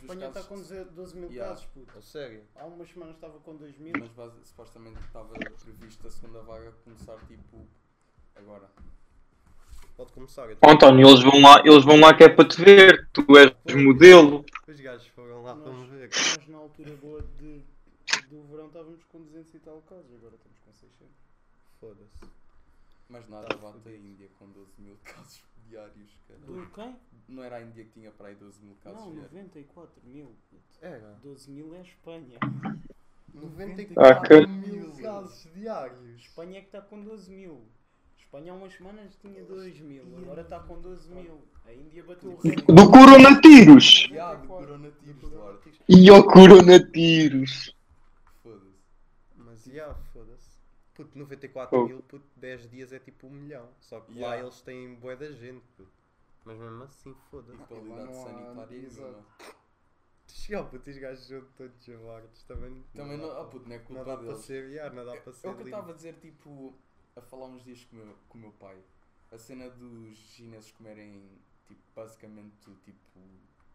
Espanha está com 12 mil Yeah. casos, puto. A sério? Há umas semanas estava com 2 mil. Mas base- supostamente estava previsto a segunda vaga começar tipo agora. Pode começar. Oh, António, eles vão lá, eles vão lá que é para te ver. Tu és modelo. Os gajos foram lá para me Nós, ver. nós na altura boa de, do verão estávamos com 200 e tal casos, agora estamos com 600. Foda-se. Mas nada Tá bate a Índia com 12 mil casos diários. Cara. Do quem? Não era a Índia que tinha para aí 12 mil casos Não, diários. 94 mil. Era. 12 mil é Espanha. 94 Ah, mil casos diários. Espanha é que está com 12 mil. Espanha há umas semanas tinha 2 mil, agora está com 12 mil. A Índia bateu o recorde. Do coronavírus. Duarte. E ao coronavírus. Foda-se. Mas foda-se. Puto, 94 Oh. mil, puto, 10 dias é tipo um milhão. Só que Yeah. lá eles têm bué da gente, puto. Mas mesmo assim, foda-se. E qualidade não sanitária exato. nenhuma. Já, puto, os gajos são todos chavardos. Também, Também dá não, ah, para- puto, não é não culpa dá para deles. ser, yeah, não dá para ser É o que eu estava a dizer, tipo, a falar uns dias com o meu, com o meu pai. A cena dos chineses comerem, tipo, basicamente, tipo,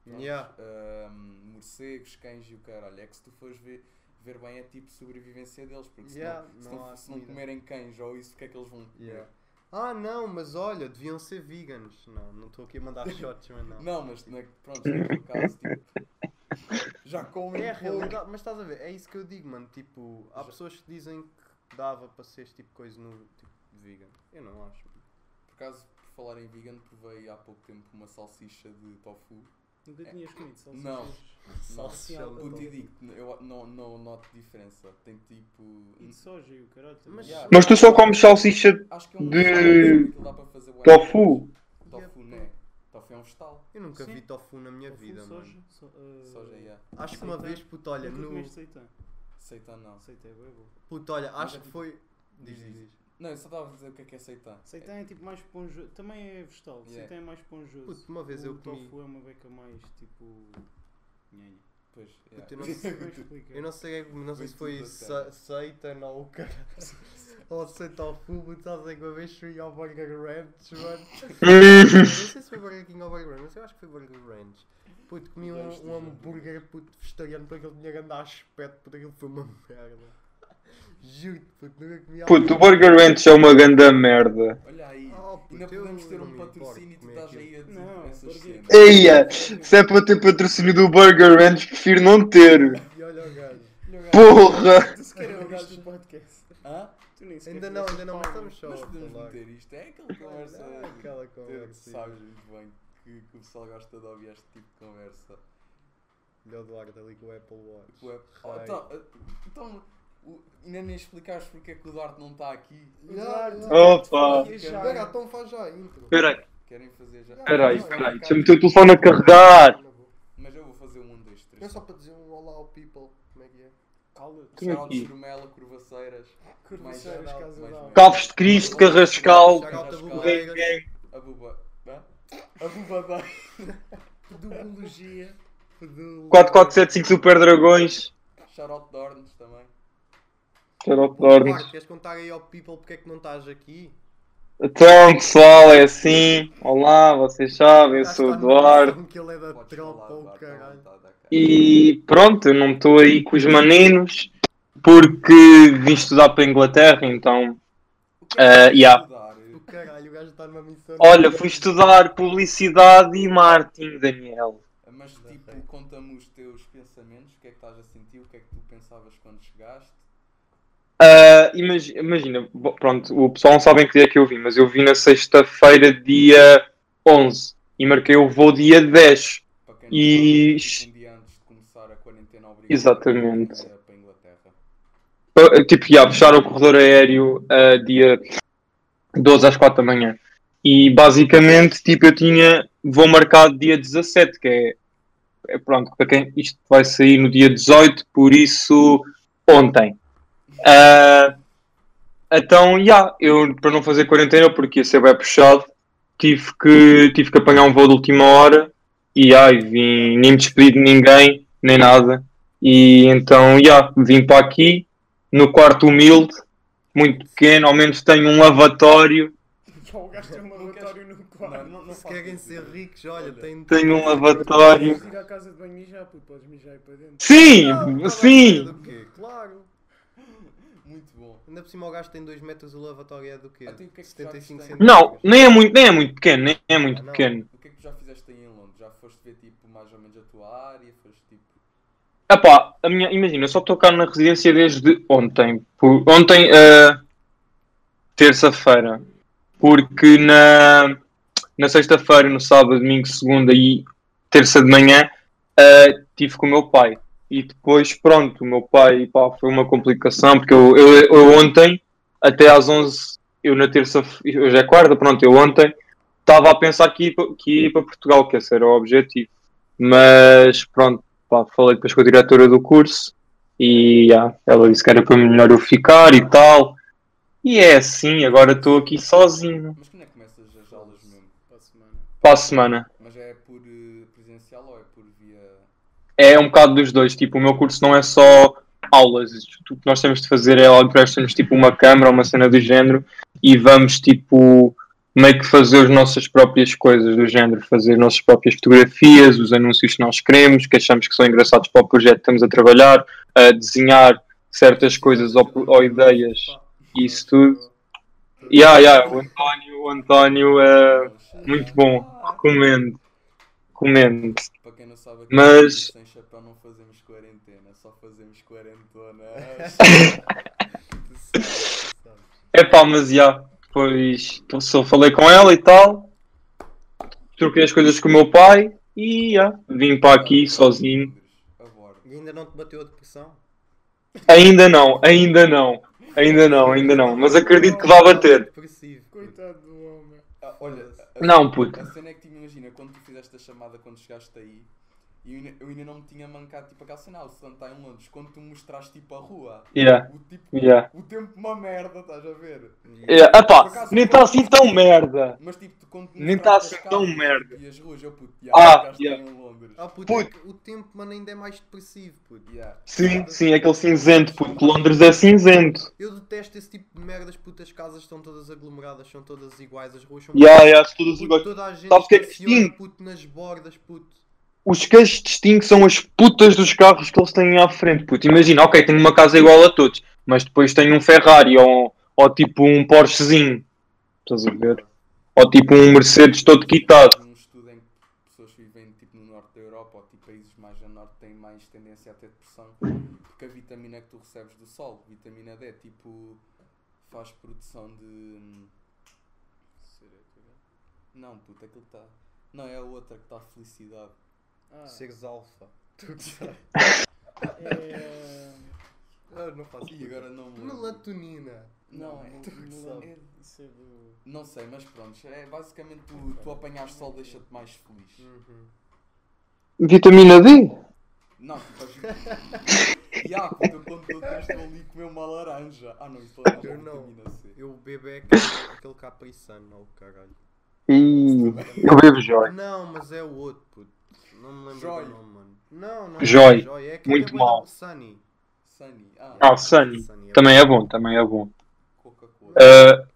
pronto, Yeah. ahm, morcegos, cães e o caralho. É que se tu fores ver, ver bem, é tipo sobrevivência deles. Porque se, Yeah, não, se, não se comerem cães ou isso, o que é que eles vão comer? Yeah. Ah, não, mas olha, deviam ser veganos. Não, não estou aqui a mandar shots, mas não. Não, mas não é, que- pronto, naquele caso, tipo, já comem É a realidade, mas estás a ver, é isso que eu digo, mano. Tipo, há Já- pessoas que dizem que dava para ser este tipo de coisa no tipo vegan. Eu não acho. Por acaso, por falar em vegan, provei há pouco tempo uma salsicha de tofu. Nunca tinhas comido salsichas? Não. Salsicha tofu. e digo, eu não, não noto diferença. Tem tipo. E de soja e o caralho também. Mas- Yeah. Mas tu só comes salsicha Acho que é um de tofu. Tofu, né? Tofu é um vegetal. Eu nunca Sim. vi tofu na minha Tofu, vida, soja, mano. so- uh, Soja, yeah. Acho que uma Seitan. vez, puto, olha, Nunca no. comeste seitã? Seitan não. Seitã é bom. Puto, olha, acho é que foi. Diz, Diz, diz. Não, eu só estava a dizer o que é que é seitan. Seitã é tipo mais esponjoso. Também é vegetal. Yeah. Seitã é mais esponjoso. Puto, uma vez o eu comi. tofu é uma beca mais tipo. Nhanha. Pois, yeah. Puto, eu não é sei- que eu não sei, não sei se foi tudo a se- sério. Seitan ou o cara. Ou Seitan Fubo, estás a ver que uma vez fui ao Burger Ranch, mano. não sei se foi Burger King ou Burger Ranch, mas eu acho que foi Burger Ranch. Puto, comi um, um hambúrguer puto, vegetariano porque ele tinha grande aspecto, puto, aquilo foi uma merda. Juro-te, puto, nunca comi algo- Puto, o Burger Ranch é uma grande merda. Olha aí, Oh, puto, ainda podemos ter um patrocínio e tu comer estás aí a dizer Não, essas cenas. Eia, se é para ter patrocínio do Burger Ranch, prefiro não ter. E olha o gajo. Porra! Tu sequer Eu ouviste o podcast. Hã? Tu nem sequer Ainda não, ainda não, mas estamos só Mas podemos meter isto. É aquela conversa. É aquela conversa. sabes muito bem que, o pessoal gosta de ouvir este tipo de conversa. Olha o Eduardo ali com o Apple Watch. O Apple- Rei. então, eh, então, o- ainda nem explicaste porque é que o Duarte não está aqui. Já, já. Opa! Espera, então faz já a intro. Peraí, Querem fazer já? peraí, peraí. Deixa-me o telefone a carregar. Mas eu vou fazer um 1, 2, 3. É só para dizer um olá ao people. Como é que é? Cala-te. Shout aqui. de Churumela, Curvaceiras. Curvaceiras, mais- d'Água. Calvos de Cristo, Carrascal. Shout-out a Gang, Bobeiras. A buba. Hã? A buba da. Pedologia. Pedul- 4475 Super Dragões. Shoutout de Ornes Bom, Marco, queres contar aí ao people porque é que não estás aqui? Então, pessoal, é assim. Olá, vocês sabem, eu sou o Eduardo. que ele é da tropa caralho. E pronto, eu não estou aí com os maninos porque vim estudar para a Inglaterra, então. Eh, vais yeah. caralho, o gajo está numa missão. Olha, fui estudar publicidade e marketing, Daniel. Mas tipo, conta-me os teus pensamentos, o que é que estás a sentir, o que é que tu pensavas quando chegaste. Imagi- imagina, bo- pronto, o pessoal não sabe em que dia é que eu vim, mas eu vim na sexta-feira, dia 11, e marquei o voo dia 10. Para quem E- um dia antes de começar a quarentena obrigatória Exatamente. para para a Inglaterra. Tipo, já, fecharam o corredor aéreo ah, dia 12 às 4 da manhã. E basicamente, tipo, eu tinha voo marcado dia 17, que é, é pronto, para quem isto vai sair no dia 18, por isso ontem. Ah, então, já, eu para não fazer quarentena, porque ia ser bem puxado, tive que, tive que apanhar um voo de última hora e ai, vim, nem me despedi de ninguém, nem nada. E então, já, vim para aqui, no quarto humilde, muito pequeno, ao menos tenho um lavatório. O gajo tem um lavatório no lavatório. Não, Se querem ser ricos, olha, tem. Tenho um lavatório. Podes ir à casa de banho mijar, podes mijar aí para dentro. Sim, Ah, sim. do quê? Claro. Muito bom. Ainda por cima o gajo tem 2 metros, o lavatório é do quê? Ah, tem o que é que tu já 75 viste em- centímetros. Não, nem é muito, nem é muito pequeno, nem é muito Ah, pequeno. O que é que tu já fizeste aí em Londres? Já foste ver tipo mais ou menos a tua área? Foste tipo. Epá, a minha, imagina, eu só estou cá na residência desde ontem. Por- ontem, eh, terça-feira. Porque na, na sexta-feira, no sábado, domingo, segunda e terça de manhã, eh, tive com o meu pai. E depois, pronto, o meu pai pá, foi uma complicação, porque eu, eu, eu ontem, até às 11, eu na terça, hoje é quarta, pronto, eu ontem estava a pensar que ia, que ia para Portugal, que esse era o objetivo. Mas pronto, pá, falei depois com a diretora do curso e já, ela disse que era para melhor eu ficar e tal. E é assim, agora estou aqui sozinho. Mas quando é que começas as aulas mesmo? Para a semana. Para a semana. Mas é por eh, presencial ou é. É um bocado dos dois. Tipo, o meu curso não é só aulas. O que nós temos de fazer é emprestam-nos tipo uma câmera, uma cena do género e vamos tipo meio que fazer as nossas próprias coisas do género, fazer as nossas próprias fotografias, os anúncios que nós queremos, que achamos que são engraçados para o projeto que estamos a trabalhar, a desenhar certas coisas ou, ou ideias. Isso tudo. Yeah, yeah, o António, o António é muito bom. Recomendo. Recomendo. Para quem não sabe, aqui Mas- sem chapéu não fazemos quarentena, só fazemos sabes. É pá, mas já. Pois só falei com ela e tal. Troquei as coisas com o meu pai e já. Vim para aqui sozinho. E ainda não te bateu a depressão? Ainda não, ainda não. Ainda não, ainda não. Mas acredito que vai bater. Coitado do homem. Ah, olha, a- Não, puto. A cena é que imagina, quando tu fizeste a chamada quando chegaste aí, e eu ainda, eu ainda não me tinha mancado tipo aquela cena, ah, o Stan está em Londres, quando tu mostraste tipo a rua, Yeah, o tipo, yeah. o tempo uma merda, estás a ver? Yeah. Epá, nem está assim tão merda. Mas tipo, tu, quando tu Nem mostraste tá assim as tão merda. tipo, E as ruas, eu puto, Ah, yeah, ficaste yeah. em Londres. Ah, puto, Puto. é o tempo, mano, ainda é mais depressivo, puto. Yeah. Sim, sim, aquele cinzento, puto. Londres é cinzento. Eu detesto esse tipo de merdas, puto. As casas estão todas aglomeradas, são todas iguais, as ruas são Yeah, yeah, todas iguais. toda a gente Sabes o que é que puto, nas bordas, puto. Os que as distingue são as putas dos carros que eles têm à frente, puto. Imagina, ok, tenho uma casa igual a todos, mas depois tenho um Ferrari ou, ou tipo um Porschezinho. Estás a ver? Ou tipo um Mercedes todo quitado. Um estudo em que pessoas vivem tipo no norte da Europa ou tipo países mais a norte têm mais tendência a ter depressão porque a vitamina que tu recebes do sol, vitamina D, tipo faz produção de. hum, Não, puta, aquilo está. Não, é a outra que está felicidade. Ah, Seres alfa. Tu que sabes. é... Ah, não faço E agora não me lembro. Melatonina. Não, Não, tu que não, sabes. é do... Não sei, mas pronto, é basicamente tu, tu apanhar sol deixa-te mais feliz. Uhum. Vitamina D? Não, tipo, as... Ya, puta, quando tu tens ali comer uma laranja. Ah não, isso é é Eu não. vitamina C. Eu bebo é aquele, aquele capriçano, ou caralho. Ih, eu bebo Joy. Não, mas é o outro, puto. Não me lembro Joy. do nome, mano. Não, não Joy. é Joy. É Muito é mau. da- Sunny. Sunny. Ah, Ah, Sunny. Sunny, é Também é bom, também é bom. Coca-Cola. Uh,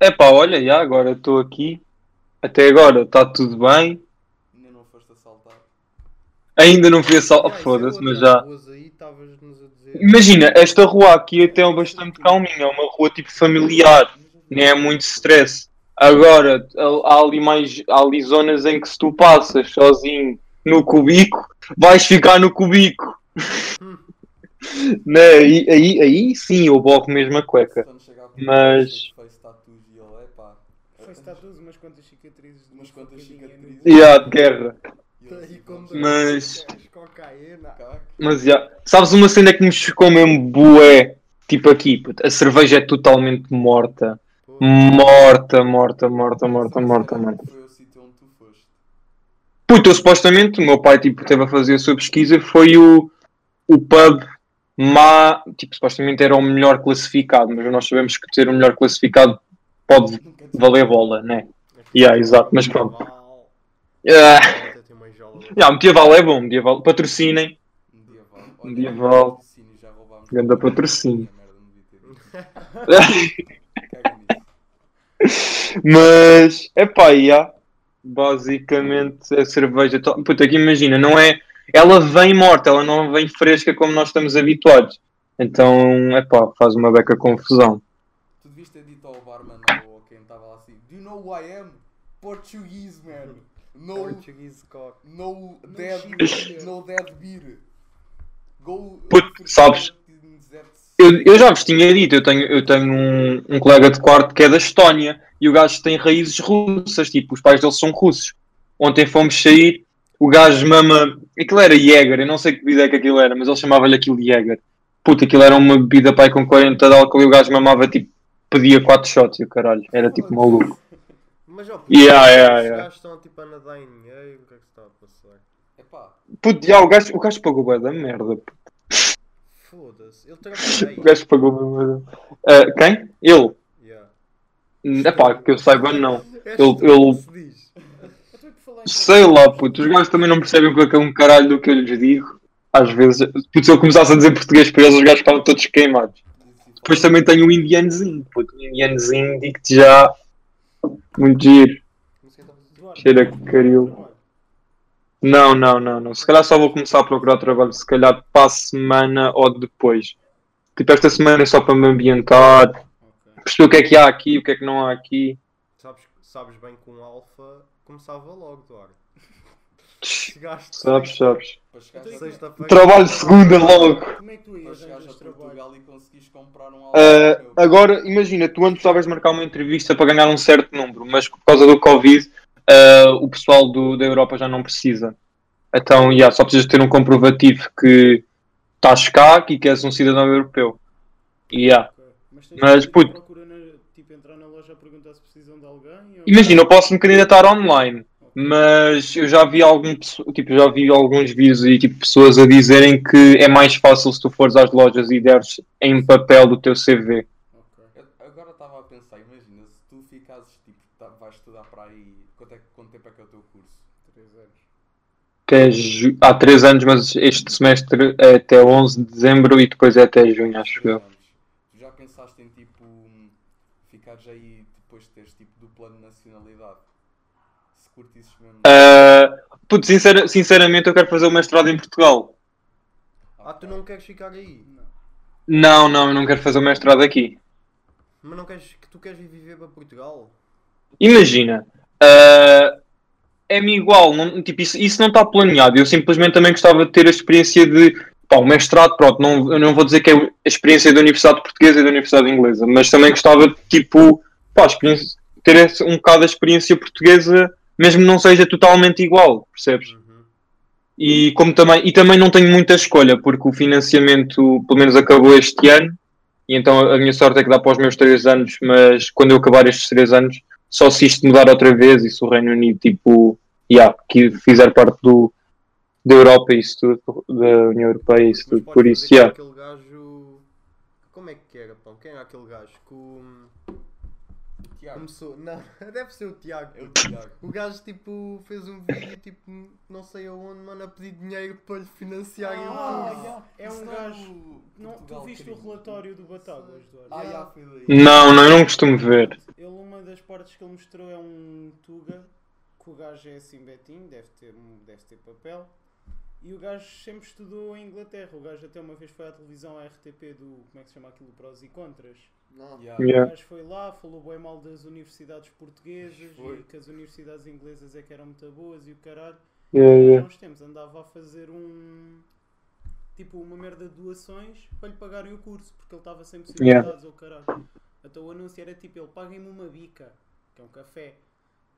epá, olha, já, agora estou aqui. Até agora está tudo bem. Ainda não foste assaltar. Ainda não fui. Yeah, isso é Foda-se, mas já. Aí, estavas-nos a dizer. Imagina, esta rua aqui até é bastante calminha. É uma rua tipo familiar. Nem é muito stress. Agora, há ali mais. Há ali zonas em que se tu passas sozinho no cubico, vais ficar no cubico. né? aí, aí, aí sim eu borro mesmo a cueca. Mas- e tatuos, umas quantas cicatrizes. de Umas uma quantas facadinha cicatrizes. no- E há de guerra. Pronto, Mas-. Mas já. Sabes uma cena que me chocou mesmo bué? Tipo aqui, a cerveja é totalmente morta. Morta, morta, morta, morta, morta, morta. Foi o sítio onde tu foste. Puto, eu supostamente, o meu pai tipo, teve a fazer a sua pesquisa, foi o, o pub má, tipo, supostamente era o melhor classificado, mas nós sabemos que ter o melhor classificado pode valer bola, né? aqui Yeah, exato, mas pronto. lá. yeah, medieval é bom, medieval. Patrocinem. Medieval. Medieval. Ganda patrocínio. Minha merda, não devia ter dito. Caga nisso. Mas, é pá, yeah. basicamente a cerveja. to- Puta, que imagina, não é. Ela vem morta, ela não vem fresca como nós estamos habituados. Então, é pá, faz uma beca confusão. Tu devias ter dito ao barman ou a quem estava lá assim: Do you know who I am? Portuguese, man. No, Portuguese cock. no dead, no dead beer. Go. Puto, sabes, Eu, eu já vos tinha dito, eu tenho, eu tenho um, um colega de quarto que é da Estónia e o gajo tem raízes russas, tipo, os pais dele são russos. Ontem fomos sair, o gajo mama. Aquilo era Jäger, eu não sei que bebida é que aquilo era, mas ele chamava-lhe aquilo de Jäger. Puta, aquilo era uma bebida pai com 40 de álcool e o gajo mamava tipo, pedia 4 shots e o caralho, era tipo maluco. Mas ó, Yeah, yeah, os yeah. gajos estão tipo a nadar em dinheiro, o que é que se está a passar? Epá, Puto, já, o gajo, o gajo pagou bué da merda. puto. Foda-se, ele trabalha O gajo pagou merda. Ah, quem? Ele? Yeah. Epá, que eu saiba, não. Ele- tu ele- Sei lá, puto, os gajos também não percebem o que é um caralho do que eu lhes digo. Às vezes, puto, se eu começasse a dizer português para eles, os gajos ficavam todos queimados. Depois também tenho o indianozinho, puto, o indianozinho, digo-te já, muito giro. A Cheira trabalho. caril. Não, não, não, não. Se calhar só vou começar a procurar trabalho, se calhar para a semana ou depois. Tipo, esta semana é só para me ambientar, Ok. perceber o que é que há aqui, o que é que não há aqui. Sabes, sabes bem que um alfa começava logo, Duarte. Chegaste Sabes, sabes. Então, a, sexta-feira. Trabalho segunda logo. Como é que tu ias a? Portugal e conseguires comprar um Uh, agora, imagina, tu antes estavas marcar uma entrevista para ganhar um certo número, mas por causa do Covid, uh, o pessoal do- da Europa já não precisa. Então, yeah, só precisas ter um comprovativo que estás cá e que és um cidadão europeu. Yeah. Mas, Mas, puto. procura na, tipo, entrar na loja a perguntar se precisam de alguém? ou- Imagina, eu posso me candidatar online, mas eu já vi algum, tipo, já vi alguns vídeos e tipo, pessoas a dizerem que é mais fácil se tu fores às lojas e deres em papel do teu CV. Ok. Eu- Agora estava a pensar, imagina, se tu ficasses, tipo, tá- vais estudar para aí, quanto, é, que- quanto tempo é que é o teu curso? Três anos. Que é ju- há 3 anos, mas este semestre é até 11 de dezembro e depois é até junho, acho Três eu. já pensaste em, tipo, ficares aí depois de teres, tipo, dupla de nacionalidade? Se curtisses mesmo. Ah, puto, sincera- sinceramente, eu quero fazer o mestrado em Portugal. Ah, tu não queres ficar aí? Não. Não, não, eu não quero fazer o mestrado aqui. Mas não queres que tu queres ir viver para Portugal? Imagina, ah, é-me igual, não- tipo, isso, isso não está planeado. Eu simplesmente também gostava de ter a experiência de. Pá, o mestrado, pronto, não, eu não vou dizer que é a experiência da Universidade Portuguesa e da Universidade Inglesa, mas também gostava de, tipo, pá, ter um bocado a experiência portuguesa, mesmo não seja totalmente igual, percebes? Uhum. E, como também, e também não tenho muita escolha, porque o financiamento, pelo menos, acabou este ano. E então a minha sorte é que dá para os meus 3 anos, mas quando eu acabar estes 3 anos, só se isto mudar outra vez e se o Reino Unido, tipo, yeah, que fizer parte do, da Europa e isso tudo, da União Europeia e isso tudo. Por isso, como yeah. aquele gajo. Como é que era, pão? Quem era aquele gajo? Que o. Tiago, Começou. Não, deve ser o Tiago. é o Tiago. O gajo tipo fez um vídeo tipo não sei aonde, mano, a pedir dinheiro para lhe financiarem o Ah. É um não gajo. Não, tu viste o relatório do Batáguas, Eduardo? Ah, já, daí. Não, não, eu não costumo ver. Ele, uma das partes que ele mostrou é um Tuga, que o gajo é assim betinho, deve ter, deve ter papel. E o gajo sempre estudou em Inglaterra. O gajo até uma vez foi à televisão, à RTP, do. Como é que se chama aquilo? Prós e Contras. Não. Yeah. O Yeah. gajo foi lá, falou bem mal das universidades portuguesas Foi. e que as universidades inglesas é que eram muito boas e o caralho. Yeah, E yeah. há uns tempos andava a fazer um. Tipo, uma merda de doações para lhe pagarem o curso, porque ele estava sem possibilidades ou caralho. Então o anúncio era tipo: ele paguem-me uma bica, que é um café.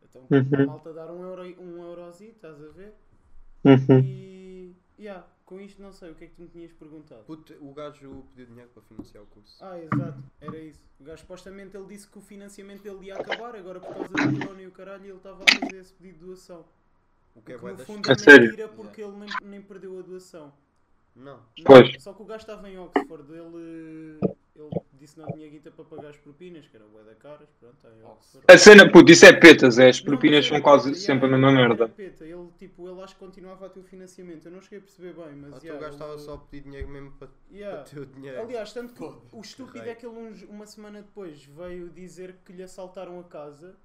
Então Uhum. a malta dar um, euro, um eurozinho, estás a ver? Uhum. E. Yeah, com isto não sei, o que é que tu me tinhas perguntado? Puto, o gajo pediu dinheiro para financiar o curso. Ah, exato, era isso. O gajo supostamente ele disse que o financiamento dele ia acabar, agora por causa do corona e o caralho, ele estava a fazer esse pedido de doação. O que é que bué no fundo A é sério? mentira porque ele nem, nem perdeu a doação. Não. Não, Pois. Só que o gajo estava em Oxford, ele ele disse não tinha guita para pagar as propinas, que era bué da caras, pronto, aí Oh, A cena, puto, isso é petas, é. As Não, propinas mas são era quase sempre a mesma era merda. peta. Ele, tipo, ele acho que continuava a ter o financiamento. Eu não cheguei a perceber bem, mas. Ah, tu yeah, o gajo estava ele- só a pedir dinheiro mesmo para, Yeah. para ter o dinheiro. Aliás, tanto que Foda-se, o estúpido rei. é que ele uns- uma semana depois veio dizer que lhe assaltaram a casa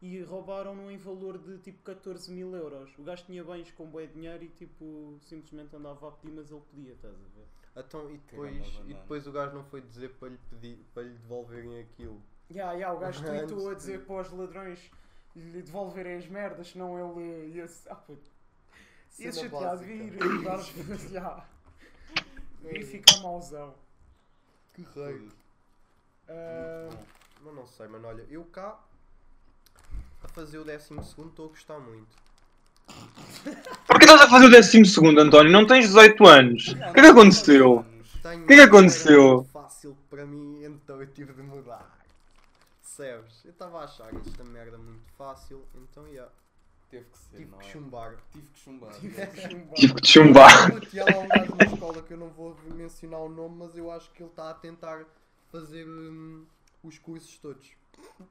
e roubaram-no em valor de tipo 14 mil euros. O gajo tinha bens com bué dinheiro e tipo simplesmente andava a pedir, mas ele podia, estás a ver? Então, e depois, e depois o gajo não foi dizer para lhe, pedir, para lhe devolverem aquilo. Ya, ya, o gajo tweetou a de- dizer para os ladrões lhe devolverem as merdas, senão ele ia. se- Ah, puto. Ia Cena chateado básica. vir e dar ya. E ficar mauzão. Que rei. Ah, Mas não sei, mano, olha, eu cá a fazer o décimo segundo estou a gostar muito. Porquê estás a fazer o décimo segundo, António? Não tens 18 anos. O que é que aconteceu? O que é que aconteceu? fácil para mim, então eu tive de mudar. Percebes? Eu estava a achar esta merda muito fácil, então já. Teve que ser, Tive não que é? chumbar. Tive que chumbar. Tive que chumbar. Puto, e há lá um gajo na escola que eu não vou mencionar o nome, mas eu acho que ele está a tentar fazer hum, os cursos todos.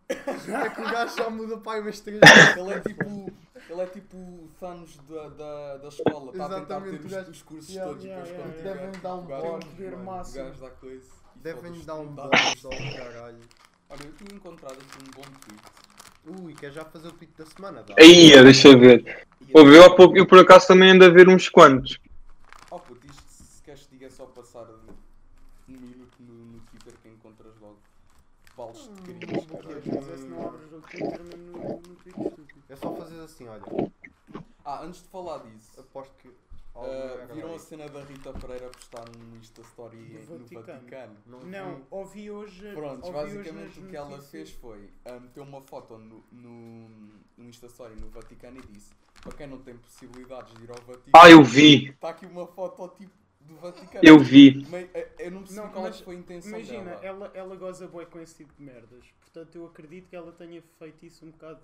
É que o gajo já muda para aí umas três vezes. Ele é tipo, ele é tipo o Thanos da, da, da escola, está a tentar Exatamente, ter os, gajo- os cursos Yeah, todos yeah, yeah, yeah. Devem dar um bónus, ver mano. O máximo. gajo dá coisa. Devem-lhe foda-se, dar um dois. ao caralho. Olha, eu tinha encontrado aqui um bom tweet. Ui, quer já fazer o pico da semana? Dá. Aí, deixa eu ver. E Ouve, eu, pouco- eu por acaso também ando a ver uns quantos. Oh puto, isto se queres que diga é só passar um minuto no, no Twitter que encontras balas de carinhos, caralho. Mas esse não abre o jogo de Twitter mesmo no, no Twitter estúpido. É só fazer assim, olha. Ah, antes de falar disso, Aposto que. algum viram a cena da Rita Pereira postar um Insta Story no Vaticano. Vaticano? Não, Não, vi. ouvi hoje. Pronto, ouvi hoje basicamente nas o que ela notícias- fez foi meter uma foto no, no, no Insta Story no Vaticano e disse para quem não tem possibilidades de ir ao Vaticano, Ah, eu vi. está aqui uma foto tipo do Vaticano. Eu vi. Meio- eu- eu não percebi Não, qual é mas que foi a intenção Imagina, dela. ela, ela goza bué com esse tipo de merdas. Portanto, eu acredito que ela tenha feito isso um bocado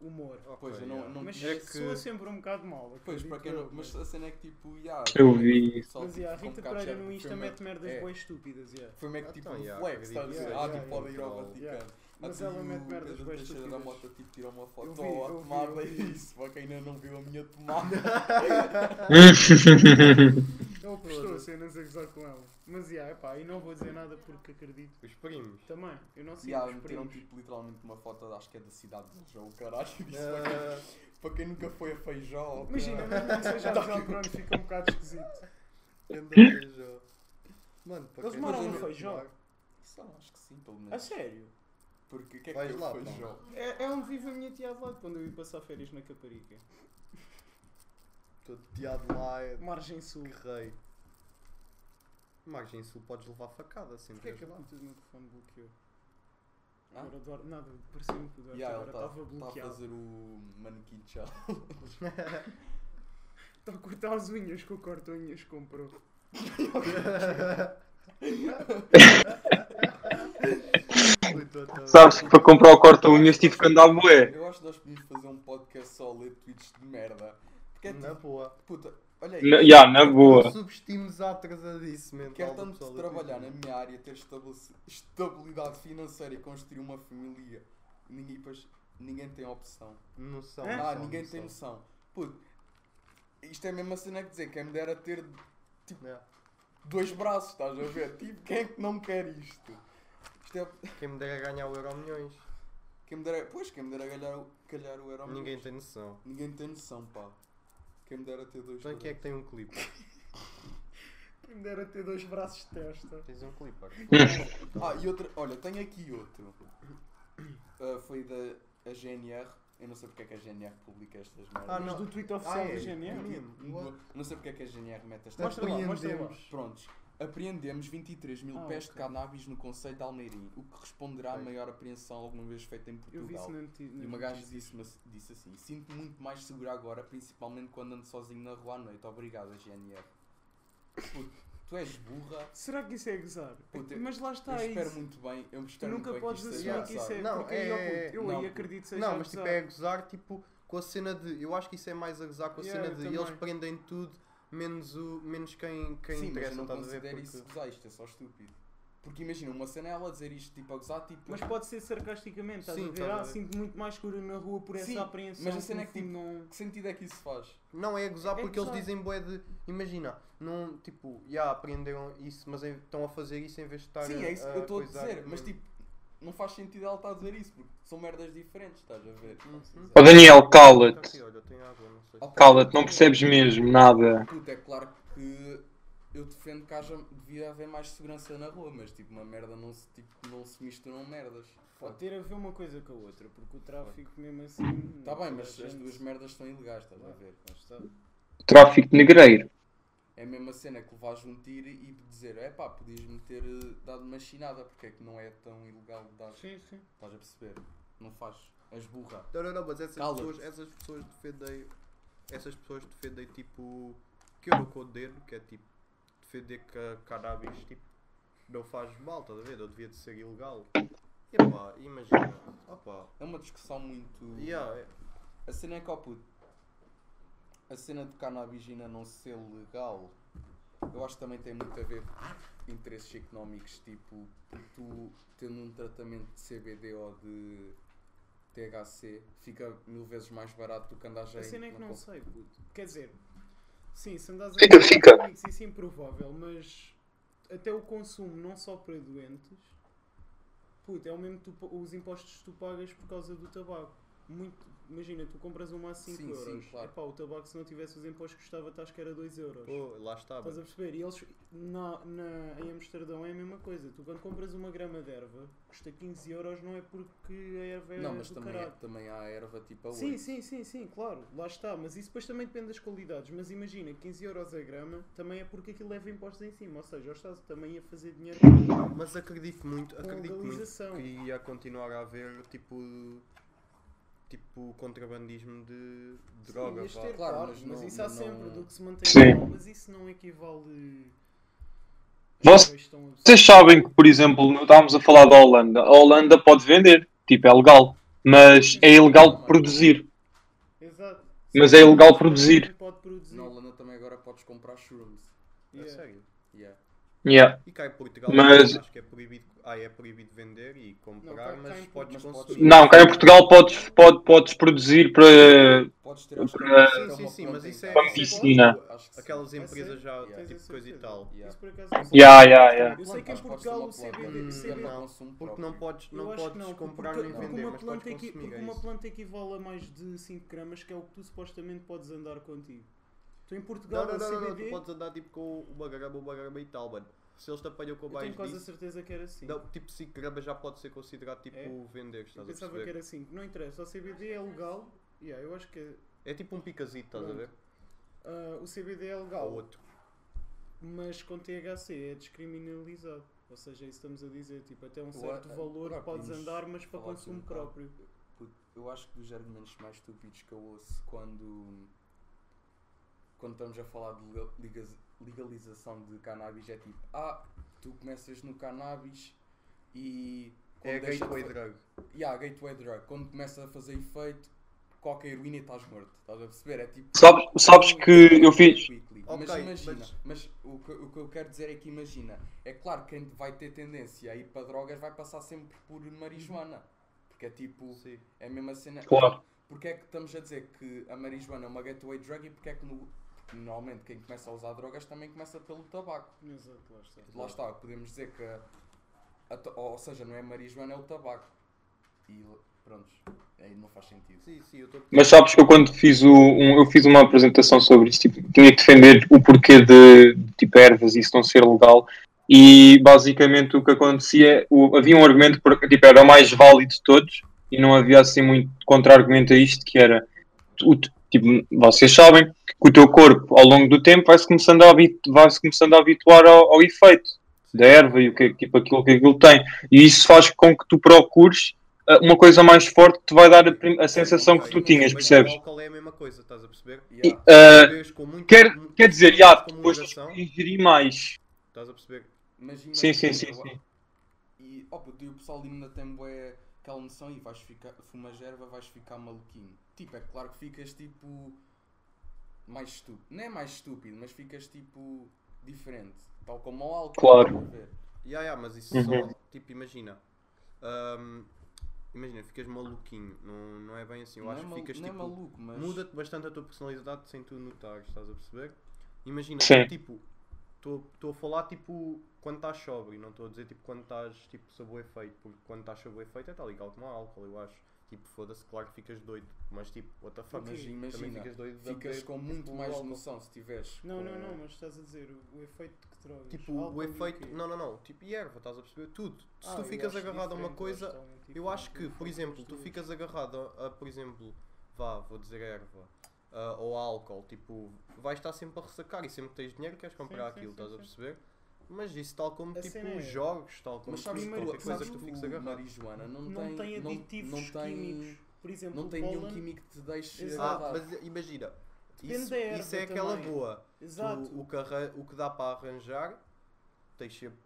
humor. Ok, Pois, eu não- não- Mas é que- soa sempre um bocado mal. Pois, para quem não, mas a cena é que tipo, yeah, Eu meio vi. só, Mas tipo, yeah, a Rita Pereira no Insta mete merdas é, bué estúpidas. Yeah. Foi meio que tipo Então, um yeah, flex, estás a dizer? Ah, tipo, podem ir ao. Vaticano. Mas ela mete merdas bué Teixeira da estúpidas. Mota tipo, tirou uma foto Eu vi, vi, tomada e vi. isso, para quem ainda não viu a minha tomada. Ele postou cenas a gozar com ela. Mas yeah, epá, e não vou dizer nada porque acredito. Os primos. Também, eu não sei E yeah, os meteram primos. tipo literalmente uma foto, acho que é da cidade de Feijó, o caralho. Isso para, quem, Ah, para quem nunca foi a Feijó. Imagina, mesmo que seja a João Crono, fica um bocado esquisito. ganda feijó. Mano, para Eles quem moram no Feijó? Sei lá, acho que sim, pelo A menos. sério? Porque o que é que Vais é lá, o pá. Feijó? É, é onde vive a minha tia de lado quando eu ia passar férias na Caparica. Todo teado lá é Margem Sul. que rei. Margem Sul podes levar facada assim. Porquê é que a lá. puta do microfone bloqueou? Ah? Agora Eduardo, nada, parecia-me que o Eduardo Yeah, agora está estava tá a bloqueado. fazer o manequim challenge. Está a cortar as unhas com o corta-unhas que comprou. Sabes que para comprar o corta-unhas tive que andar bué. Eu acho que nós podíamos fazer um podcast só a ler tweets de merda. Porque é Na tipo, boa. puta, olha aí. Na, ya, na boa. Não subestimes a atrasadice mental Quero do tanto pessoal trabalhar na minha área, ter estabeleci- estabilidade financeira e construir uma família. Ninguém, depois, ninguém tem opção. Noção. Hã? Ah, noção, ninguém tem noção. Puto, isto é a mesma cena que dizer, quem me dera ter Yeah. dois braços, estás a ver? Tipo, quem é que não quer isto? Isto é. Quem me dera ganhar o Euro Milhões. Quem me dera. Pois, quem me dera calhar, o- calhar o Euro Ninguém tem noção. Ninguém tem noção, pá. Quem me dera ter dois Então quem é que tem um clipe? Quem me dera ter dois braços de testa. Tens um clipe. Ah, e outra, olha, tenho aqui outro. Ah, foi da a GNR. Eu não sei porque é que a GNR publica estas merdas. Ah, Mas não. do tweet oficial Ah, é? da GNR? É mesmo? Não- Não sei porque é que a GNR mete estas Mostra lá, mostra lá. Prontos. Apreendemos 23 mil Ah, pés de ok. cannabis no Conselho de Almeirim, o que responderá à maior apreensão alguma vez feita em Eu vi isso Portugal. na E uma gaja disse, disse assim: Sinto muito mais segura agora, principalmente quando ando sozinho na rua à noite. Obrigada, GNR. Puto, tu és burra. Será que isso é gozar? Mas lá está eu espero isso. muito bem. Eu Tu espero nunca muito bem podes que assumir seja que isso é. Não, é- puto, eu não, aí acredito que seja Não, mas tipo é a gozar tipo com a cena de. Eu acho que isso é mais a gozar com a Yeah, cena eu de eles também. prendem tudo menos, o, menos quem, quem Sim, mas eu interessa, não considero Porque... isso gozar, isto é só estúpido. Porque imagina, uma cena é ela dizer isto tipo a gozar, tipo. Mas pode ser sarcasticamente, estás Sim, a ver? estás a Ah, ver. sinto muito mais seguro na rua por essa Sim, apreensão. mas a cena é que, fundo, não... Que sentido é que isso faz? Não, é gozar É porque eles gozar. dizem bué de. Imagina, não, tipo, já aprenderam isso, mas estão a fazer isso em vez de estar Sim, é isso que eu estou a dizer, mas tipo, não faz sentido ela estar a dizer isso, porque são merdas diferentes, estás a ver? Uhum. Ó Daniel, Tá cala-te. Opa, Cala-te, não percebes mesmo nada. Puta, é claro que eu defendo que haja, devia haver mais segurança na rua, mas tipo, uma merda não se, tipo, não se misturam merdas. Pode ter a ver uma coisa com a outra, porque o tráfico mesmo assim. Está Tá bem, mas as duas merdas estão ilegais, estás a ver? Tráfico negreiro. É a mesma cena que levas um tiro e dizer, é pá, podias-me ter eh, dado uma chinada, porque é que não é tão ilegal dar, Sim, sim. estás a perceber? Não faz, és burra. Não, não, não, mas essas Cala-te. pessoas, essas pessoas defendem. Essas pessoas defendem tipo. Que eu não condeno, que é tipo. Defender que a cannabis tipo, não faz mal, estás a ver? Não devia de ser ilegal. E pá, imagina. Opá. É uma discussão muito. Yeah, é- A cena é que, ó puto, a cena de cannabisina não ser legal, eu acho que também tem muito a ver com interesses económicos, tipo, tu tendo um tratamento de CBD ou de THC, fica mil vezes mais barato do que andares A aí cena é que não con- sei, puto. Quer dizer, sim, se andas a Fica, fica. isso é improvável, mas até o consumo, não só para doentes, puto, é o mesmo que tu os impostos que tu pagas por causa do tabaco. Muito, imagina, tu compras uma a 5 Sim, sim, euros. claro. Epá, o tabaco, se não tivesse os impostos que custava, acho que era 2 euros. Pô, lá está. Estás a perceber? E eles na, na, em Amsterdão é a mesma coisa. Tu quando compras uma grama de erva, custa 15 euros, não é porque a erva é Não, mas também, é, também há erva tipo a Sim, oito. sim, sim, sim, claro, lá está. Mas isso depois também depende das qualidades. Mas imagina, 15 euros a grama também é porque aquilo leva impostos em cima. Ou seja, o Estado também ia fazer dinheiro Mas acredito muito, acredito muito que ia continuar a haver tipo. Tipo contrabandismo de droga. vá. ter, Claro, mas mas, não- isso há mas sempre não- do que se mantém Sim. legal, mas isso não equivale. Vocês-. Vocês sabem que, por exemplo, estávamos a falar da Holanda. A Holanda pode vender, tipo, é legal. Mas é ilegal produzir. Exato. Mas é ilegal produzir. Na Holanda também agora podes comprar shrooms. É sério. Yeah. Yeah. E cá em Portugal Mas- acho que é proibido, ah, é proibido vender e comprar, Não, cá mas em podes Portugal- consumir. Não, cá em Portugal podes, pode, podes produzir para. Podes ter Para- é Sim, sim, sim, mas isso é, Para é. Aquelas É empresas já, Yeah. Tipo coisa e tal. Yeah. Isso por acaso não sei. Yeah, yeah, yeah. Eu sei que em podes Portugal o CBD, Hum, o CBD não. Porque não podes, não podes não, porque- comprar porque, nem porque vender, uma mas planta podes consumir. porque é uma planta equivale a mais de 5 gramas, que é o que tu supostamente podes andar contigo. Tu em Portugal, Não, não, não, o não, não, CBD, tu podes andar tipo com grama, uma grama e tal, mano. Se eles te apanham com eu mais tenho quase a disso, certeza que era assim. não, tipo 5 gramas já pode ser considerado tipo É? vender, eu estás a pensava que era assim. Não interessa, o CBD é legal. Yeah, eu acho que É tipo um picazito, estás a Pronto. ver? ah, o CBD é Ou legal, outro. mas com THC é descriminalizado. Ou seja, isso estamos a dizer, tipo, até um Eu certo a- valor agora podes andar, mas para consumo um próprio. Eu acho que dos argumentos mais estúpidos que eu ouço quando, quando estamos a falar de legalização de cannabis é tipo, ah, tu começas no cannabis e É a de gateway fa- drug. Yeah, gateway drug. Quando começa a fazer efeito, qualquer heroína e estás morto. Estás a perceber? É tipo. Sabes, sabes que eu fiz. Quickly. Ok, mas imagina, mas- mas, o, que, o que eu quero dizer é que imagina, é claro que quem vai ter tendência a ir para drogas vai passar sempre por marijuana. Porque é tipo, Sim. é a mesma cena. Claro. Porque é que estamos a dizer que a marijuana é uma gateway drug e porque é que no- normalmente quem começa a usar drogas também começa pelo tabaco. Exato, lá está. Lá está, podemos dizer que, a- ou seja, não é marijuana, é o tabaco. E pronto, aí não faz sentido. Sim, sim, eu estou Mas sabes que eu quando fiz, o, um, eu fiz uma apresentação sobre isso, tipo, tinha que defender o porquê de, tipo, ervas e isso não ser legal. E basicamente o que acontecia, o, havia um argumento porque tipo, era o mais válido de todos e não havia assim muito contra-argumento a isto, que era o, tipo, vocês sabem que o teu corpo ao longo do tempo vai-se começando a, habitu- vai-se começando a habituar ao, ao efeito da erva e o que, tipo, aquilo que aquilo tem. E isso faz com que tu procures ah, uma coisa mais forte que te vai dar a, a sensação que tu tinhas, percebes? O álcool é a mesma coisa, estás a perceber? Yeah. Muito- quer, muito- quer dizer, já, depois ingerir mais. Estás a perceber? Mas Sim, sim, imagina, sim, sim. E, oh, o pessoal ainda tem bué aquela noção e vais ficar, fumas erva, vais ficar maluquinho. Tipo, é claro que ficas tipo mais estúpido. Não é mais estúpido, mas ficas tipo diferente. Tal como o álcool. Claro. estás a ver? Yeah, yeah, mas isso Uhum. só, tipo, imagina. ahm, imagina, ficas maluquinho. Não, não é bem assim. Eu não acho é que ficas não é tipo. maluco, mas. Muda-te bastante a tua personalidade sem tu notares, estás a perceber? Imagina, Sim. tipo, estou a falar tipo quando estás sóbrio, não estou a dizer tipo quando estás tipo sob o efeito, porque quando estás sob o efeito é tal igual como álcool, eu acho. Tipo, foda-se, claro que ficas doido, mas tipo, what the fuck, Mas também imagina, ficas doido de ficas com muito tipo, mais álcool. noção se tiveres. Não, com- não, não, mas estás a dizer o, o efeito que drogas. Tipo, Álcool o efeito. Não, não, não. Tipo, e erva, estás a perceber? Tudo. Se Ah, tu ficas agarrado a uma coisa. totalmente Eu acho que, por exemplo, tu ficas agarrado a, por exemplo, vá, vou dizer erva, a- ou álcool, tipo, vais estar sempre a ressacar e sempre que tens dinheiro queres comprar sim, aquilo, sim, estás a sim. perceber? Mas isso tal como A tipo é- jogos, tal como Mas sabes, tipo, primeiro- qualquer coisa sabes que tu que fiques agarrado. marijuana não, não tem, tem não- aditivos não, tem, químicos. Por exemplo, não tem nenhum químico que te deixe Exato. Ah, mas imagina, Depende isso, da erva isso é aquela também. boa. Exato. Tu, o, que arran- o que dá para arranjar, tens sempre,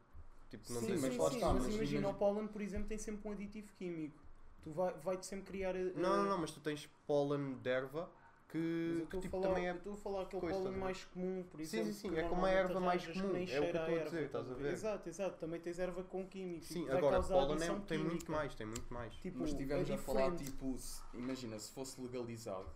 tipo, não sim, tens sim, mas sim, está, mas mas imagina, imagina- o pólen, por exemplo, tem sempre um aditivo químico. Tu vai- vai-te sempre criar. eh, Não, não, não, mas tu tens pólen de erva Mas que, eu que, tipo, falar, também eu é. estou a falar aquele coisa, pólen mais comum, por Sim, exemplo. sim, sim, que é como a erva mais que comum, é o que eu estou a dizer, estás a ver? Exato, exato. Também tens erva com químicos. Sim, que agora, causar pólen é- tem muito mais, tem muito mais. Tipo, Mas estivemos é a falar, tipo, se- imagina, se fosse legalizado,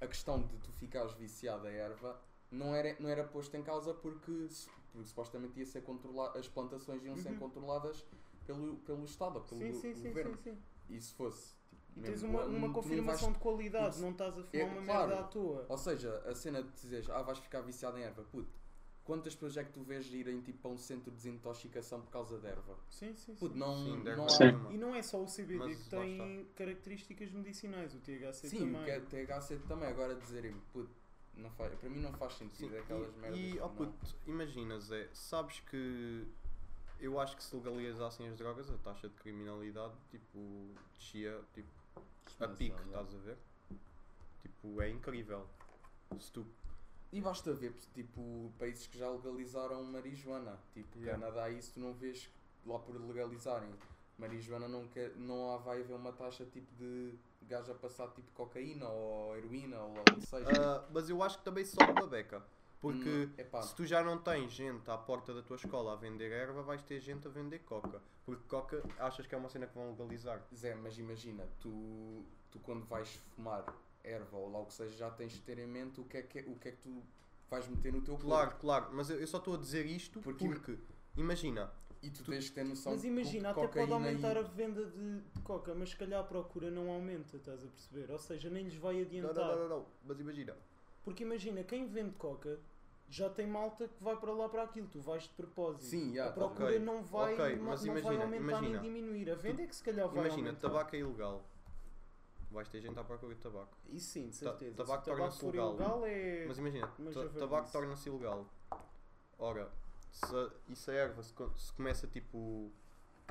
a questão de tu ficares viciado a erva não era, não era posto em causa porque, porque supostamente ia ser controla as plantações iam ser Uhum. controladas pelo, pelo Estado, pelo Sim, sim, sim, governo. sim, sim. E se fosse. E tens uma, uma confirmação vais- de qualidade, não estás a fumar É, uma claro. merda à toa. Ou seja, a cena de dizeres, ah, vais ficar viciado em erva, puto. Quantas pessoas é que tu vês irem tipo a um centro de desintoxicação por causa de erva? Sim, sim, Puto, sim. não, Sim, não há. Sim. E não é só o CBD Mas que tem características medicinais, o THC Sim, também. o que é THC também. Agora dizerem, puto, não faz, para mim não faz sentido Sim, aquelas merdas. e, e oh puto, imagina Zé, sabes que eu acho que se legalizassem as drogas a taxa de criminalidade tipo descia tipo, a pique, Exponencial, estás a ver? Tipo, é incrível. Se tu E basta ver, tipo, países que já legalizaram marijuana. Tipo, Yeah. Canadá, isso tu não vês lá por legalizarem. Marijuana não, quer, não há, vai haver uma taxa tipo de gajo a passar tipo cocaína ou heroína ou o que seja. Ah, mas eu acho que também sobe uma beca. Porque Hum, se tu já não tens gente à porta da tua escola a vender erva, vais ter gente a vender coca. Porque coca achas que é uma cena que vão legalizar. Zé, mas imagina, tu, tu quando vais fumar erva ou lá o que seja, já tens de ter em mente o que é que, é- o que, é que tu vais meter no teu corpo. Claro, claro, mas eu, eu só estou a dizer isto Porque- porque, imagina, E tu, Tu- tens que ter noção Mas imagina, até pode aumentar e- a venda de, de coca, mas se calhar a procura não aumenta, estás a perceber? Ou seja, nem lhes vai não, adiantar. não, não, não, não, mas imagina, Porque imagina, quem vende coca já tem malta que vai para lá para aquilo, tu vais de propósito. Sim, já, a procura ok. não vai, Ok, ma- mas não vai imagina, aumentar imagina. nem diminuir. A venda é que se calhar vai imagina, aumentar. tabaco é ilegal. Vais ter gente à procura de tabaco. Isso sim, de Ta- certeza. tabaco o tabaco torna-se for legal. ilegal é... Mas imagina, Mas ta- tabaco isso. torna-se ilegal. Ora, se, e se a erva se, se começa tipo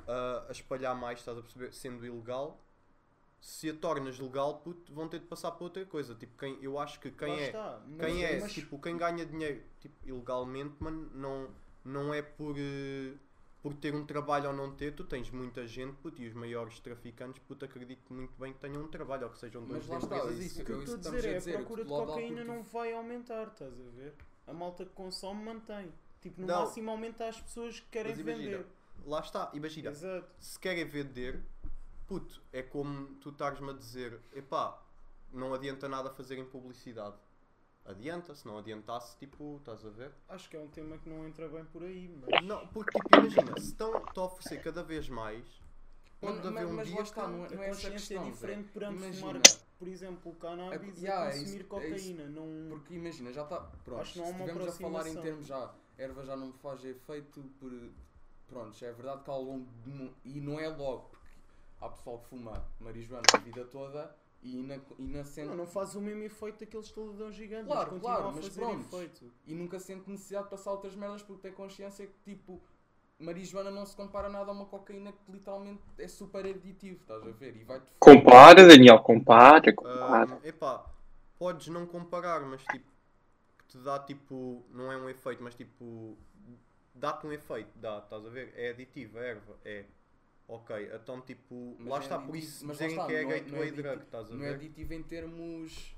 a, a espalhar mais, estás a perceber, sendo ilegal, se a tornas legal, puto, vão ter de passar para outra coisa. Tipo, quem, eu acho que quem Lá é, está. Quem é, mas- tipo, quem ganha dinheiro tipo, ilegalmente, mano, não, não é por, eh, por ter um trabalho ou não ter, tu tens muita gente, puto, e os maiores traficantes, puto, acredito muito bem que tenham um trabalho ou que sejam donos Mas lá está, empresas. isso- O que eu estou a dizer a é dizer, a procura de cocaína não tu- vai aumentar, estás a ver? A malta que consome mantém. Tipo, no Não. máximo aumenta as pessoas que querem Mas imagina, vender. Lá está, imagina, Exato. se querem vender, puto, é como tu estares-me a dizer, epá, não adianta nada fazerem publicidade. Adianta, se não adiantasse, tipo, estás a ver? Acho que é um tema que não entra bem por aí, mas... Não, porque tipo, imagina, se estão a oferecer cada vez mais, pode Mas- haver um mas dia lá está, que- não é, A não é essa consciência questão. é Zé. diferente perante Imagina. fumar, por exemplo, cannabis É- yeah, e é consumir é isso. cocaína. não... Porque imagina, já está. Pronto, Acho que não há se uma estivermos a falar em termos já, erva já não me faz efeito por. Pronto, é verdade que ao longo de. E não é logo, porque há pessoal que fuma marijuana a vida toda e na, e na sente, Não, não faz o mesmo efeito daqueles taladão gigantes, Claro, claro, a mas fazer pronto. efeito. e nunca sente necessidade de passar outras merdas porque tem consciência que tipo. Marijuana não se compara nada a uma cocaína que literalmente é super aditivo, estás a ver? E vai-te Compara, Daniel, compara, compara. Ahm, epá, podes não comparar, mas tipo, que te dá tipo, não é um efeito, mas tipo, dá-te um efeito, dá, estás a ver? É aditivo, a erva, é. Ok, então tipo, Mas lá é está, por aditivo- isso mas dizem está, que é não é- não é gateway aditivo- drug, estás a não é ver? aditivo em termos.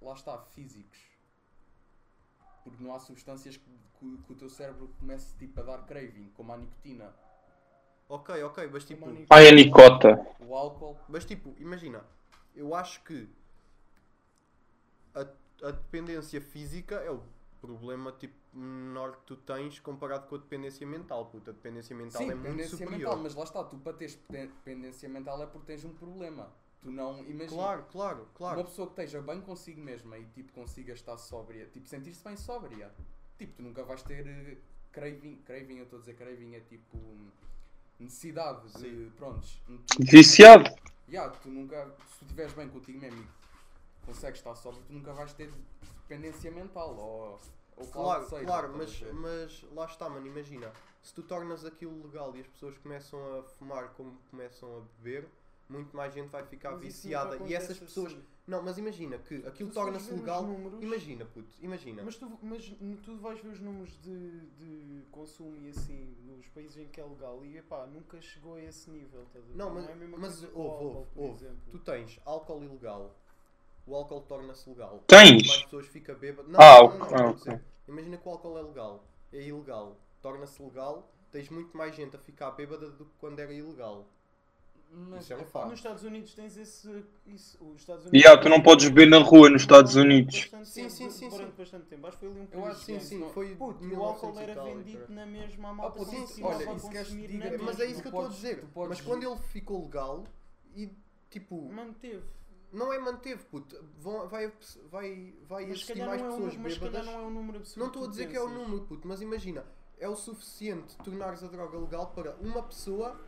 Lá está, físicos. porque não há substâncias que, que- que o teu cérebro comece tipo, a dar craving, como a nicotina. Ok, ok, mas tipo, a nicota. O álcool, mas tipo, imagina, eu acho que a, a dependência física é o problema tipo menor que tu tens comparado com a dependência mental, puta, a dependência mental sim, é muito dependência superior. mental, mas lá está, tu para teres depend- dependência mental é porque tens um problema. Tu não, imagina, Claro, claro, claro. uma pessoa que esteja bem consigo mesma e tipo consiga estar sóbria, tipo sentir-se bem sóbria, tipo tu nunca vais ter eh, craving, craving, eu estou a dizer craving é tipo necessidade de, Sim. prontos, tu, Viciado. Yeah, tu nunca, se tu estiveres bem contigo mesmo e consegues estar sóbrio, tu nunca vais ter dependência mental ou, ou Claro, seja, claro, mas, mas lá está, mano, imagina, se tu tornas aquilo legal e as pessoas começam a fumar como começam a beber, muito mais gente vai ficar Mas viciada e essas pessoas. assim. Não, mas imagina que aquilo torna-se legal. números- Imagina, puto, imagina. Mas tu, mas tu vais ver os números de, de consumo e assim nos países em que é legal e epá, nunca chegou a esse nível. Estás a ver? Não, mas, é mas álcool, ouve, por ouve. exemplo. Tu tens álcool ilegal. O álcool torna-se legal. Tens? Mais pessoas ficam bêbadas. Não, Ah, não, ok, não, estou a ah, dizer. ok. Imagina que o álcool é legal. É ilegal. Torna-se legal. Tens muito mais gente a ficar bêbada do que quando era ilegal. Mas, Isso é um epá, facto. Nos Estados Unidos tens esse. Isso, os Estados Yeah, tu não podes beber na rua nos Estados Unidos. Sim, sim, sim, Durante sim. bastante tempo. Acho que foi ali um Eu acho Sim, sim, não- foi. Puto, e o 1900 álcool era e tal, vendido na mesma, a Ah, malta puto, continuava olha, isso queres diga? Mas é isso que eu estou a dizer. Mas quando ele ficou legal e tipo. Manteve. Não é manteve, puto. Vão, vai, vai, vai Mas se existir mais não é um pessoas mas se calhar bêbadas. não é um número absoluto. Não estou a dizer que é o pensas. número, puto, mas imagina, é o suficiente tornares a droga legal para uma pessoa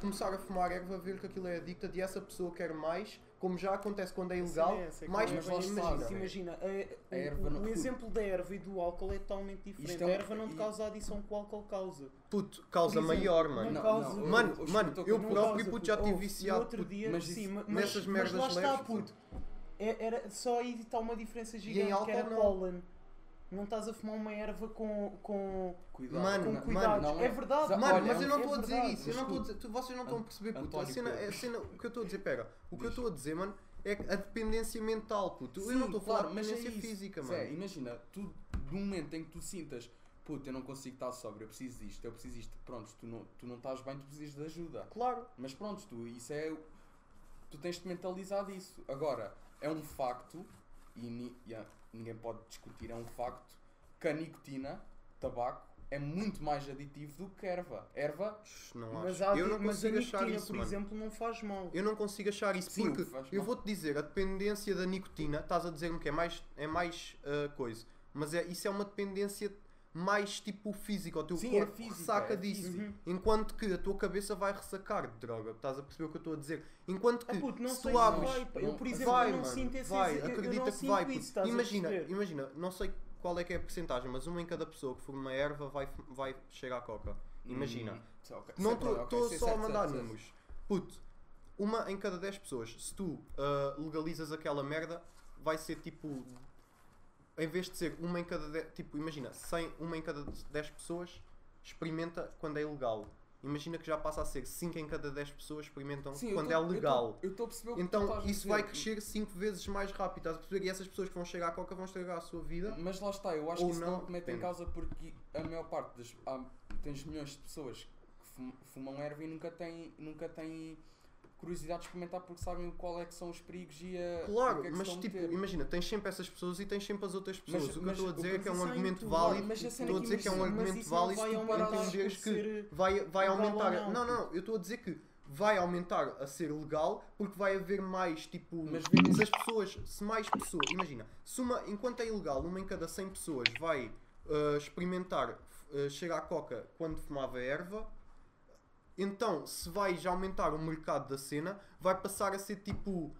começar a fumar erva, ver que aquilo é adicta e essa pessoa quer mais, como já acontece quando é ilegal, é, que mais é pessoas, imagina. Imagina, a- o- A erva o, não- o exemplo da erva e do álcool é totalmente diferente. É um- a erva não te causa a adição que o álcool causa. Puto, causa exemplo, maior, mano. não causa- não, Mano, eu- mano, eu próprio, causa, puto, já tive viciado, outro puto, dia, mas sim, mas, nessas mas merdas lá está, leves, puto. É- era, só aí está uma diferença em gigante, que era pólen. Não estás a fumar uma erva com, com, Cuidado. Mano, com mano, cuidados. não é verdade. Olha, Mano, mas é eu não é estou a dizer verdade. isso, eu não estou a dizer, tu- vocês não estão a perceber, puto. A cena, a cena, o que eu estou a dizer, pera, o que eu estou a dizer, mano, é que a dependência mental, puto. eu Sim, não estou a falar claro, de mas é dependência isso. física, Zé, mano. imagina, tu, no momento em que tu sintas, puta, eu não consigo estar sóbrio, eu preciso disto, eu preciso disto, pronto, tu não, tu não estás bem, tu precisas de ajuda. Claro. Mas pronto, tu, isso é. Tu tens de mentalizar isso. Agora, é um facto, e ni- yeah, ninguém pode discutir, é um facto, que a nicotina, tabaco, é muito mais aditivo do que erva. Erva, Não Mas, há, eu não mas a consigo achar nicotina, isso, por mano. exemplo, não faz mal. Eu não consigo achar isso Sim, porque eu vou-te dizer, a dependência da nicotina, estás a dizer-me que é mais, é mais ah, coisa, mas é, isso é uma dependência mais tipo física, o teu Sim, é corpo física, ressaca é disso. Uhum. Enquanto que a tua cabeça vai ressacar de droga, estás a perceber o que eu estou a dizer? Enquanto que Ah, puto, se tu abres. vai. Eu, por exemplo, vai, não mano, sinto esse vai, eu- eu acredita não que vai. isso, imagina, imagina, não sei qual é que é a porcentagem, mas uma em cada pessoa que fuma erva vai, vai cheirar a coca. Imagina. Hum. Não estou ok, sei, só a mandar certo, números. Puto, uma em cada 10 pessoas, se tu ah, legalizas aquela merda, vai ser tipo. Em vez de ser uma em cada 10, tipo, imagina, 100, uma em cada 10 pessoas experimenta quando é ilegal. Imagina que já passa a ser 5 em cada 10 pessoas experimentam Sim, quando tô- é eu tô- legal. Eu estou a perceber o que tu Então isso vai crescer 5 vezes mais rápido, estás a perceber? E essas pessoas que vão chegar à coca vão estragar a sua vida. Mas lá está, eu acho que isso não, não mete em causa porque a maior parte das. Há, tens milhões de pessoas que fum- fumam erva e nunca têm, nunca têm curiosidade de experimentar porque sabem qual é que são os perigos e a. Claro, o que é que mas tipo, imagina, tens sempre essas pessoas e tens sempre as outras pessoas. Mas- o que eu estou a dizer é que é um argumento válido. Estou a que dizer que é um argumento válido se tu entenderes que vai, vai aumentar. Não, não. eu estou a dizer que vai aumentar a ser legal porque vai haver mais tipo. Mas se as pessoas, se mais pessoas, imagina, se uma, enquanto é ilegal, uma em cada 100 pessoas vai ah, experimentar uh, cheirar a coca quando fumava erva, então se vai já aumentar o mercado da cena, vai passar a ser tipo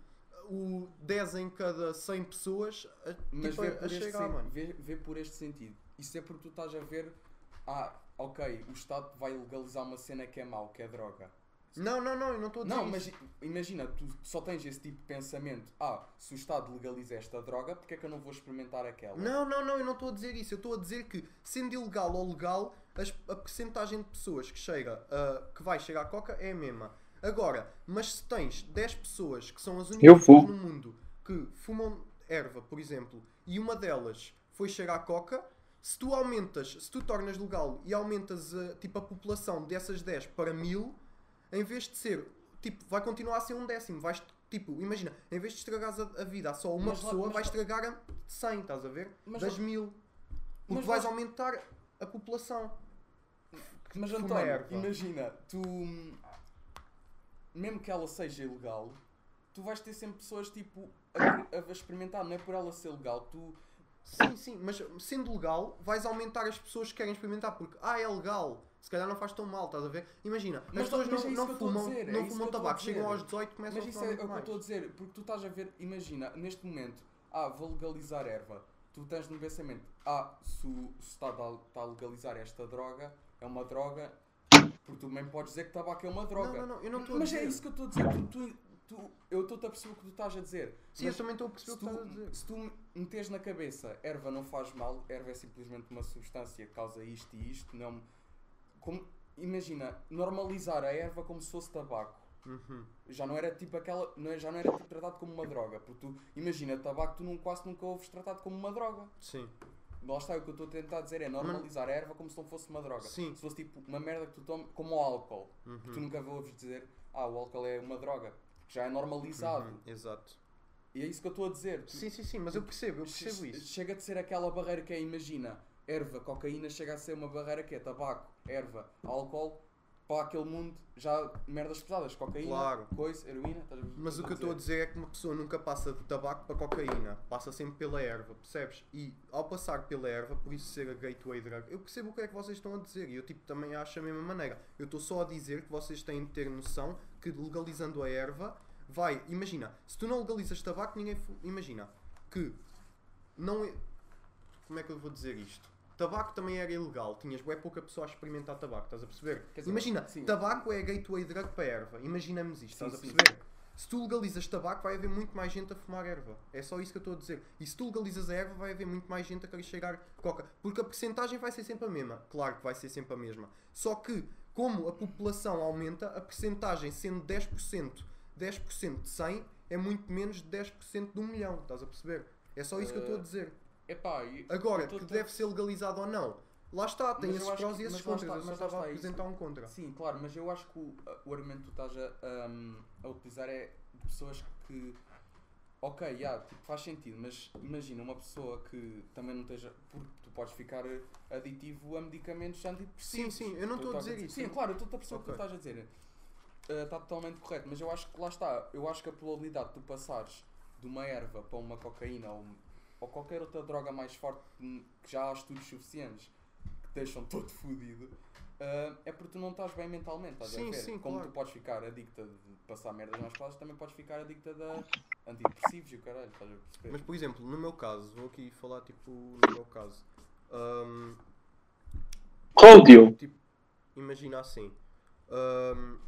o 10 em cada 100 pessoas a, Mas tipo, vê a, por, a este cheirar, sen- vê, vê por este sentido. Isso é porque tu estás a ver. Ah, ok, o Estado vai legalizar uma cena que é mau, que é droga. Não, não, não, eu não estou a dizer Não, isso. mas imagina, tu só tens esse tipo de pensamento. Ah, se o Estado legaliza esta droga, porque é que eu não vou experimentar aquela? Não, não, não, eu não estou a dizer isso. Eu estou a dizer que, sendo ilegal ou legal, as- a percentagem de pessoas que chega, ah, que vai chegar à coca é a mesma. Agora, mas se tens 10 pessoas que são as únicas no mundo que fumam erva, por exemplo, e uma delas foi cheirar a coca. Se tu aumentas, se tu tornas legal e aumentas a, tipo, a população dessas 10 para 1000, em vez de ser, tipo, vai continuar a ser um décimo. Vais, tipo, imagina, em vez de estragares a, a vida a só uma Mas lá- pessoa, mas vais estragar a 100, estás a ver? Mas das lá- 1000. Porque mas vais lá- aumentar a população. Mas fuma António, erva. imagina, tu. Mesmo que ela seja ilegal, tu vais ter sempre pessoas tipo a, a experimentar, não é por ela ser legal, tu. Sim, sim, mas sendo legal, vais aumentar as pessoas que querem experimentar, porque, ah, é legal, se calhar não faz tão mal, estás a ver? Imagina, Mas- as pessoas mas é não, isso não fumam, dizer, é não isso fumam tabaco, chegam aos 18 começam Mas isso a é, fumar é o que eu estou a dizer, porque tu estás a ver, imagina, neste momento, ah, vou legalizar erva. Tu tens no pensamento, ah, se, está, a, está a legalizar esta droga, é uma droga, porque tu também podes dizer que tabaco é uma droga. Não, não, não, eu não estou a Mas dizer. é isso que eu estou a dizer, tu, tu, tu- eu estou-te a perceber o que tu estás a dizer. Sim, mas eu também estou a perceber se o que estás a tu, dizer. se tu meteres na cabeça erva não faz mal, erva é simplesmente uma substância que causa isto e isto, não. Como, imagina, normalizar a erva como se fosse tabaco. Uhum. Já não era tipo aquela. Não é, já não era tipo tratado como uma droga. Porque tu, imagina, tabaco tu não, quase nunca ouves tratado como uma droga. Sim, Lá está, o que eu estou a tentar dizer é normalizar a erva como se não fosse uma droga. Sim. Se fosse tipo uma merda que tu tomas, como o álcool. Uhum. Que tu nunca ouves dizer, ah, o álcool é uma droga. Porque já é normalizado. Uhum, Exato. E é isso que eu estou a dizer. Tu- Sim, sim, sim, mas eu percebo, eu percebo isso. Chega de ser aquela barreira que é, imagina, erva, cocaína, chega a ser uma barreira que é tabaco, erva, álcool, para aquele mundo já merdas pesadas, cocaína, Claro. coisa, heroína, estás Mas o que eu estou a dizer é que uma pessoa nunca passa de tabaco para cocaína, passa sempre pela erva, percebes? E ao passar pela erva, por isso ser a gateway drug, eu percebo o que é que vocês estão a dizer e eu tipo também acho a mesma maneira. Eu estou só a dizer que vocês têm de ter noção que legalizando a erva vai, imagina, se tu não legalizas tabaco, ninguém imagina que não é- como é que eu vou dizer isto? Tabaco também era ilegal, tinhas bem pouca pessoa a experimentar tabaco, estás a perceber? Dizer, Imagina, sim. tabaco é a gateway drug para erva, imaginamos isto, Sim, estás a perceber? Se tu legalizas tabaco, vai haver muito mais gente a fumar erva. É só isso que eu estou a dizer. E se tu legalizas a erva, vai haver muito mais gente a querer cheirar coca. Porque a percentagem vai ser sempre a mesma. Claro que vai ser sempre a mesma. Só que, como a população aumenta, a percentagem sendo 10%, 10% de 100 é muito menos de 10% de 1 milhão. Estás a perceber? É só isso que eu estou a Eh, dizer. Epá, e- Agora, tô- que tô- deve ser legalizado ou não. Lá está, tem Mas esses prós que- e esses contras. está- eu só estava a apresentar um contra. Sim, claro, mas eu acho que o, o argumento que tu estás a, um, a utilizar é de pessoas que. Ok, yeah, tipo, faz sentido, mas imagina uma pessoa que também não esteja. Porque tu podes ficar aditivo a medicamentos antidepressivos. Sim, sim, eu não estou a dizer isso. Sim, claro, eu estou a perceber o que tu estás a dizer. Eh, Está totalmente correto, mas eu acho que lá está. Eu acho que a probabilidade de tu passares de uma erva para uma cocaína ou, ou qualquer outra droga mais forte que que já há estudos suficientes que te deixam todo fodido. eh, é porque tu não estás bem mentalmente, estás Sim, a ver? sim, Como claro. tu podes ficar adicta de passar merdas mais pesadas, também podes ficar adicta de antidepressivos e o caralho, estás a perceber? Mas por exemplo, no meu caso, vou aqui falar tipo no meu caso. Cláudio, tipo, imagina assim. ahm,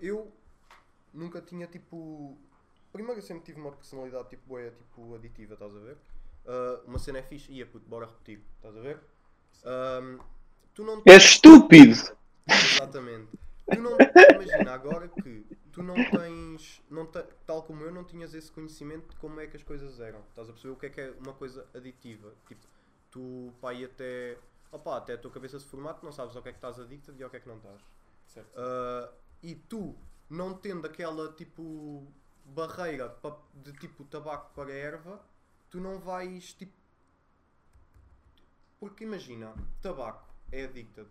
eu nunca tinha tipo. Primeiro eu sempre tive uma personalidade tipo boa, tipo aditiva, estás a ver? Ah, uma cena é fixe, ia puto, bora repetir, estás a ver? Ahm, tu não és estúpido. Exatamente. Tu não imagina agora que tu não tens, não te- tal como eu, não tinhas esse conhecimento de como é que as coisas eram. Estás a perceber o que é que é uma coisa aditiva? Tipo, tu pá, e até, opá, até a tua cabeça se formar, tu não sabes ao que é que estás adicta e ao que é que não estás. Certo. Ah, e tu, não tendo aquela tipo barreira de tipo tabaco para erva, tu não vais tipo. Porque imagina, tabaco é adicta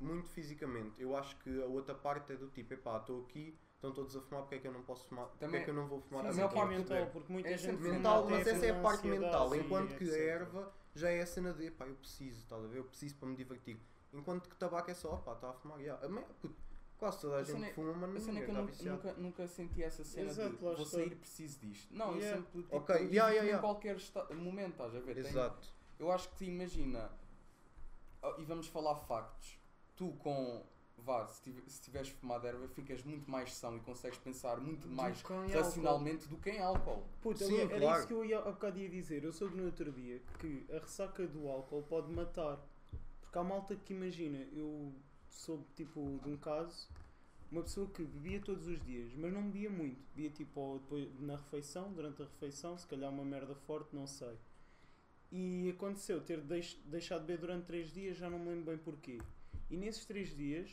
muito fisicamente. Eu acho que a outra parte é do tipo, epá, estou aqui, estão todos a fumar, porque é que eu não posso fumar? Porque Também- é que eu não vou fumar? Sim, A assim? Estão a parte mental, porque muita É gente mental, mas essa é a parte mental, enquanto que a erva já é a cena de epá, eu preciso, estás a ver? Eu preciso para me divertir. Enquanto que tabaco é só, opá, está a fumar, yeah. Quase toda a, A gente cena fuma, mas A cena é que eu nunca, nunca, nunca senti essa cena Exato, de vou sair preciso disto. Não, Yeah. eu sempre tipo, Ok, divirto-me yeah, yeah, em yeah. qualquer momento, estás a ver? Tem- Exato. eu acho que te imagina, oh, e vamos falar factos, tu com, vá, se tive- se tiveres fumado erva, ficas muito mais são e consegues pensar muito mais racionalmente do que em álcool. Puta, Sim, era claro. isso que eu ia, há bocado ia dizer. Eu soube no outro dia que a ressaca do álcool pode matar. Porque há malta que imagina, eu soube tipo de um caso, uma pessoa que bebia todos os dias, mas não bebia muito. Bebia tipo depois, na refeição, durante a refeição, se calhar uma merda forte, não sei. E aconteceu ter deix- deixado de beber durante 3 dias, já não me lembro bem porquê. E nesses 3 dias,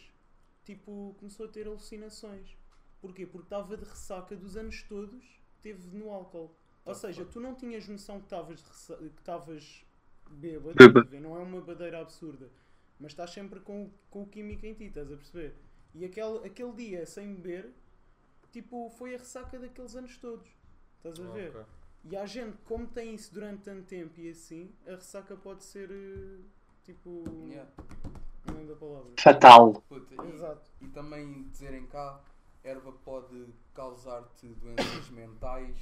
tipo, começou a ter alucinações. Porquê? Porque estava de ressaca dos anos todos, teve no álcool. Ou Tá, seja, tá. tu não tinhas noção que estavas bêbado, não é uma badeira absurda, mas estás sempre com, o- com o químico em ti, estás a perceber? E aquele, aquele dia sem beber, tipo, foi a ressaca daqueles anos todos, estás a ver? Ok. E há gente, como tem isso durante tanto tempo e assim, a ressaca pode ser eh, tipo. Yeah. Não lembro da palavra. Fatal. Puta, e, Exato. e também dizerem cá, erva pode causar-te doenças mentais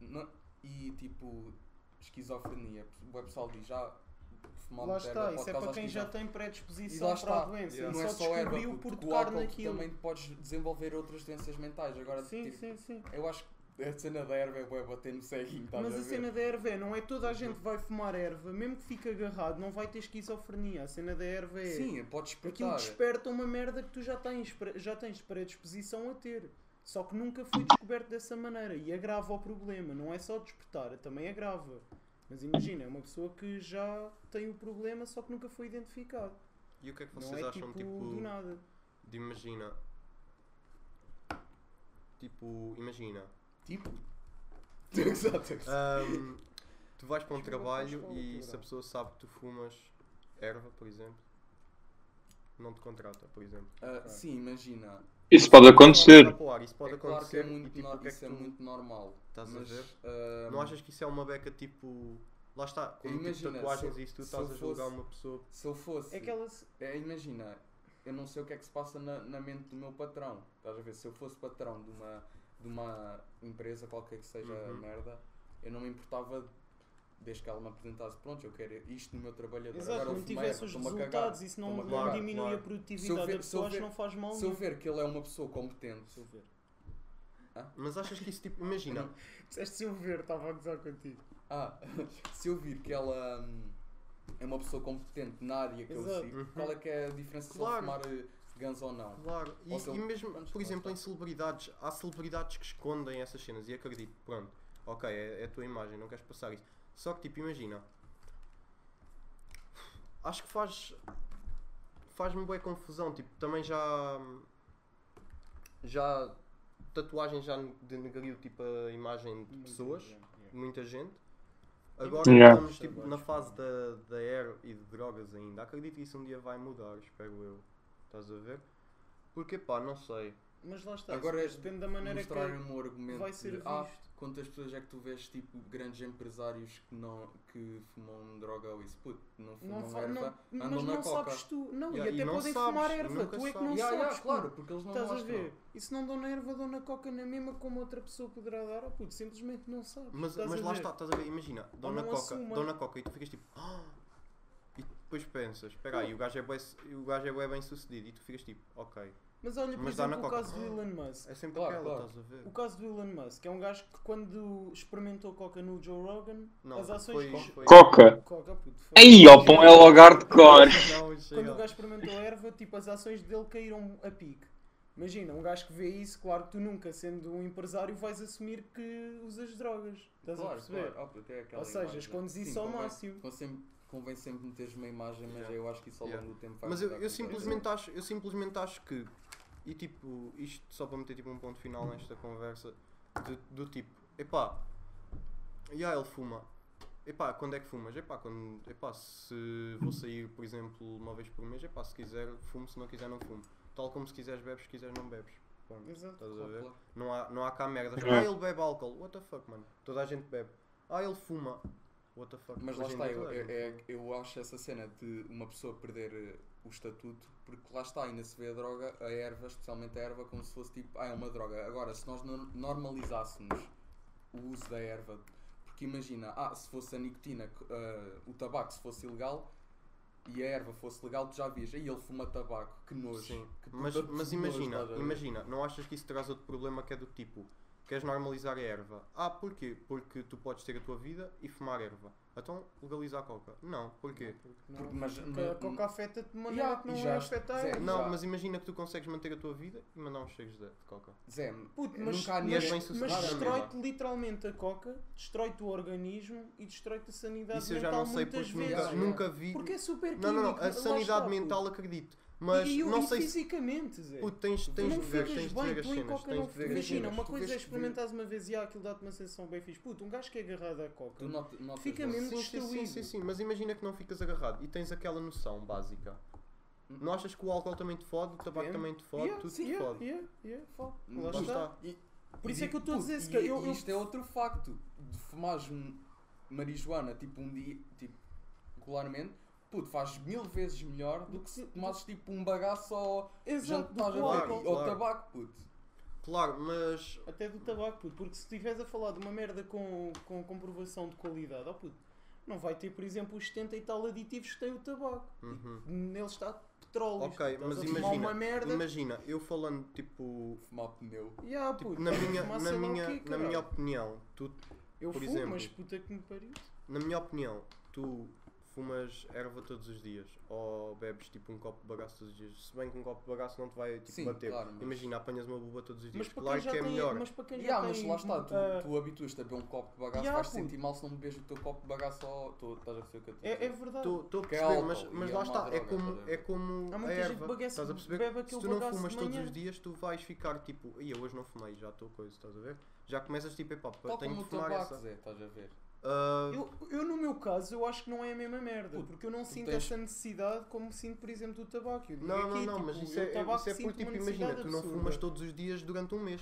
não- e tipo esquizofrenia. O pessoal diz já fumar Lá está, isso pode é para quem já tem predisposição para a doença Yeah. e Não é só descobriu por tocar naquilo. também podes desenvolver outras doenças mentais. Agora, Sim, tipo, sim, sim. eu acho que a cena da erva é bater no ceguinho, Mas a a cena da erva é, não é toda a gente que vai fumar erva, mesmo que fique agarrado, não vai ter esquizofrenia. A cena da erva é. Sim, Aquilo despertar. desperta uma merda que tu já tens, já tens predisposição a ter. Só que nunca foi descoberto dessa maneira e agrava o problema. Não é só despertar, também agrava. Mas imagina, é uma pessoa que já tem o problema, só que nunca foi identificado. E o que é que Não vocês é acham, tipo, tipo, do nada. de imagina. Tipo, imagina. Tipo? Exato. ahm, tu vais para um trabalho e se a pessoa sabe que tu fumas erva, por exemplo, não te contrata, por exemplo. Ah, sim, imagina. Isso pode acontecer. Isso pode é claro que acontecer é muito, tipo, nor- o que é que isso é muito normal. Estás a mas, ver? ah, Não achas que isso é uma beca tipo. Lá está, com tipo Imagina, tatuagens se- e isso tu estás a julgar fosse- uma pessoa. Se eu fosse. É aquelas. É, imagina, eu não sei o que é que se passa na, na mente do meu patrão. Estás a ver? Se eu fosse patrão de uma, de uma empresa, qualquer que seja Uhum. merda, eu não me importava desde que ela me apresentasse, pronto, eu quero isto no meu trabalhador. Exato, Agora, não eu fumei, tivesse os resultados, isso não, não cagar. diminui Claro. a produtividade Se eu ver- da se eu pessoa, acho que não faz mal. Se eu ver que ele é uma pessoa competente, Se eu ver. Mas achas que isso tipo. Imagina. Disseste se eu ver, estava a gozar contigo. Ah, se eu vir que ela hum, é uma pessoa competente na área que Exato. eu sigo, Uhum. qual é que é a diferença Claro. de fumar eh, guns ou não? Claro, e, se e mesmo, pronto, por exemplo, em celebridades, há celebridades que escondem essas cenas e acredito, pronto, ok, é, é a tua imagem, não queres passar isso. Só que, tipo, imagina, acho que faz, faz-me boa confusão, tipo, também já, já, tatuagem já denegriu, tipo, a imagem de pessoas, de muita gente. Agora Yeah. estamos tipo, na fase da, da air e de drogas ainda. Acredito que isso um dia vai mudar, espero eu. Estás a ver? Porque pá, não sei. Mas lá está, Agora isso depende da maneira que Mostrarem é. um argumento vai ser de, ah, visto. quantas pessoas é que tu vês tipo grandes empresários que não que fumam droga ou isso? Puto, não fumam Não, erva, não, andam mas na não coca. sabes tu. Não, Yeah, e e até não podem sabes, fumar e erva. Tu é que sabes. não Yeah, sabes. yeah, claro, porque eles não Estás a mostram. ver? E se não dão na erva, dão na coca na mesma como outra pessoa poderá dar. Oh, puto, simplesmente não sabes. Mas, mas a lá está, estás a ver? Imagina, dão Ou na coca, dão na coca e tu ficas tipo. "Ah!" E depois pensas, espera aí, o gajo é bué, o gajo é bem sucedido e tu ficas tipo, ok. Mas olha, por Mas dá na exemplo, o coca. caso do Elon Musk. É sempre Claro, aquela, claro. estás a ver? O caso do Elon Musk é um gajo que quando experimentou coca no Joe Rogan, Não, as ações foi, foi- Coca. coca, puto, foi- Aí, ó, pão é logo hardcore. Não, Quando o gajo experimentou a erva, tipo, as ações dele caíram a pique. Imagina, um gajo que vê isso, claro que tu nunca, sendo um empresário, vais assumir que usas drogas. Estás a Claro, perceber? claro. Oh, é aquela Ou seja, imagem. escondes Sim, isso ao convém- máximo. convém sempre- Convém sempre meteres uma imagem, mas Yeah. eu acho que isso ao Yeah. longo do tempo vai Mas eu, eu simplesmente acho, eu simplesmente acho que, e tipo, isto só para meter tipo um ponto final nesta conversa, de- do tipo, epá, e ele fuma. Epá, quando é que fumas? Epá, quando, epá, se vou sair, por exemplo, uma vez por mês, epá, se quiser fumo, se não quiser não fumo. Tal como se quiseres bebes, se quiseres não bebes. Pronto, Exato. estás a ver? Não há, não há cá merdas. É. Ah, ele bebe álcool. What the fuck, mano? Toda a gente bebe. Ah, ele fuma. What the fuck? Mas lá está, eu, eu, é- eu acho essa cena de uma pessoa perder eh, o estatuto, porque lá está, ainda se vê a droga, a erva, especialmente a erva, como se fosse tipo, ah, é uma droga. Agora, se nós no- normalizássemos o uso da erva, porque imagina, ah, se fosse a nicotina, eh, o tabaco, se fosse ilegal e a erva fosse legal, tu já vias, aí ele fuma tabaco, que nojo. Sim, que mas, mas nojo, imagina, ver? imagina, não achas que isso traz outro problema que é do tipo, queres normalizar a erva? Ah, porquê? Porque tu podes ter a tua vida e fumar erva. Então legaliza a coca. Não, porquê? Não, Porque- mas- porque a mas- coca afeta-te de maneira Yeah, que não Zé, erva. Não, Já. mas imagina que tu consegues manter a tua vida e mandar uns cheiros de, de coca. Zé, Puto, mas, nunca mas, mas na destrói-te literalmente a coca, destrói-te o organismo e destrói-te a sanidade Isso eu mental já não sei porque vezes. nunca, nunca vi. Porque é super Não, não, não. químico, A sanidade mental acredito. Mas e, e, não e sei se. fisicamente, Zé. Puto, tens, Tu tens não de ver, ficas tens de bem, ver as tu em cenas. coca Tens não de ver Imagina, uma coisa é que- experimentares uma vez e há aquilo dá-te uma sensação bem fixe. Puto, um gajo que é agarrado à coca. tu not, notas Fica mesmo Sim, sim, sim, destruído. sim, sim, mas imagina que não ficas agarrado e tens aquela noção básica. Não achas que o álcool também te fode, o tabaco Depende. também te fode, Yeah, tudo te yeah, fode? yeah, yeah, fode. Lá Lá está. está. Por isso é que eu estou a dizer, e- calhar, eu- Isto é outro facto. De fumares marijuana, tipo, um dia, tipo, regularmente, puto, faz mil vezes melhor do que se tomasses, tipo, um bagaço ou Exato, do jantares que a o ver, Claro, ou tabaco, puto. Claro, mas Até do tabaco, puto. Porque se estiveres a falar de uma merda com, com comprovação de qualidade, ó puto, não vai ter, por exemplo, os 70 e tal aditivos que tem o tabaco. Uhum. E nele está petróleo. Ok, Estás mas a fumar imagina, uma merda. imagina, eu falando tipo, Fumar pneu. Yeah, tipo, puto, na minha, na minha, quê, na minha opinião, tu, Eu por fumo, exemplo- mas puta que me pariu. na minha opinião, tu fumas erva todos os dias ou bebes tipo um copo de bagaço todos os dias. Se bem que um copo de bagaço não te vai tipo, Sim, bater. claro, mas- Imagina, apanhas uma buba todos os dias. Mas para claro quem já que é tem, melhor. mas para quem já Yeah, mas tem, lá está, tu, ah, tu habituas-te a beber um copo de bagaço, Yeah, vais-te puto. sentir mal se não bebes o teu copo de bagaço ou tu estás a perceber o que eu estou a é, é verdade. Estou a Que é perceber, álcool mas, e mas é lá está, é como, é como Há a muita gente erva. que bagaço- estás a perceber? bebe Se tu não fumas todos os dias, tu vais ficar tipo, ia hoje não fumei, já estou coisa, estás a ver? Já começas tipo, epá, tenho o fumar essa. Estás a ver? Ah, Eu, eu, no meu caso, eu acho que não é a mesma merda. Puto, Porque eu não sinto tens- essa necessidade como sinto, por exemplo, do tabaco. Não, não, aqui, não, tipo, mas isso é, isso é porque, tipo, imagina, tu não absurda. fumas todos os dias durante um mês.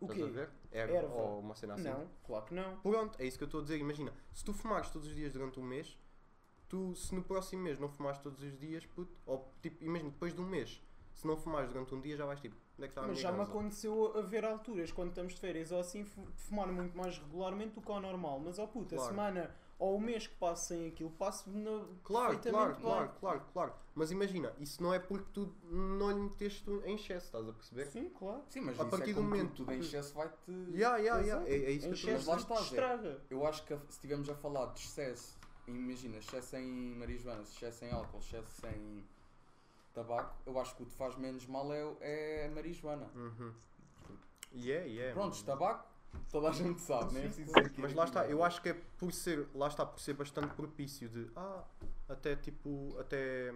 O Estás a quê? ver? Erva, Erva. ou uma cena assim. Não, claro que não. Pronto, é isso que eu estou a dizer. Imagina, se tu fumares todos os dias durante um mês, tu, se no próximo mês não fumares todos os dias, puto, ou tipo, imagina, depois de um mês, se não fumares durante um dia, já vais tipo, onde é que está a Mas minha já me casa? aconteceu a ver alturas, quando estamos de férias ou assim, fu- fumar muito mais regularmente do que ao normal. Mas, ó puta, a Claro. semana ou o mês que passo sem aquilo, passo na, Claro, claro, perfeitamente claro, bem. claro, claro. Mas imagina, isso não é porque tu não lhe meteste em excesso, estás a perceber? Sim, claro. Sim, mas A isso partir é do como momento tudo, tudo em que- excesso vai-te... Yeah, yeah, yeah. É, é isso Em que eu excesso estou a lá está, Zé. estraga. Eu acho que se estivermos a falar de excesso, imagina, excesso em marijuana, excesso em álcool, excesso em tabaco, eu acho que o que faz menos mal é, é a marijuana. Uhum. Yeah, yeah. Prontos, tabaco, toda a gente sabe, é Sim, aqui Mas lá está, eu acho que é por ser, lá está, por ser bastante propício de, ah, até tipo, até,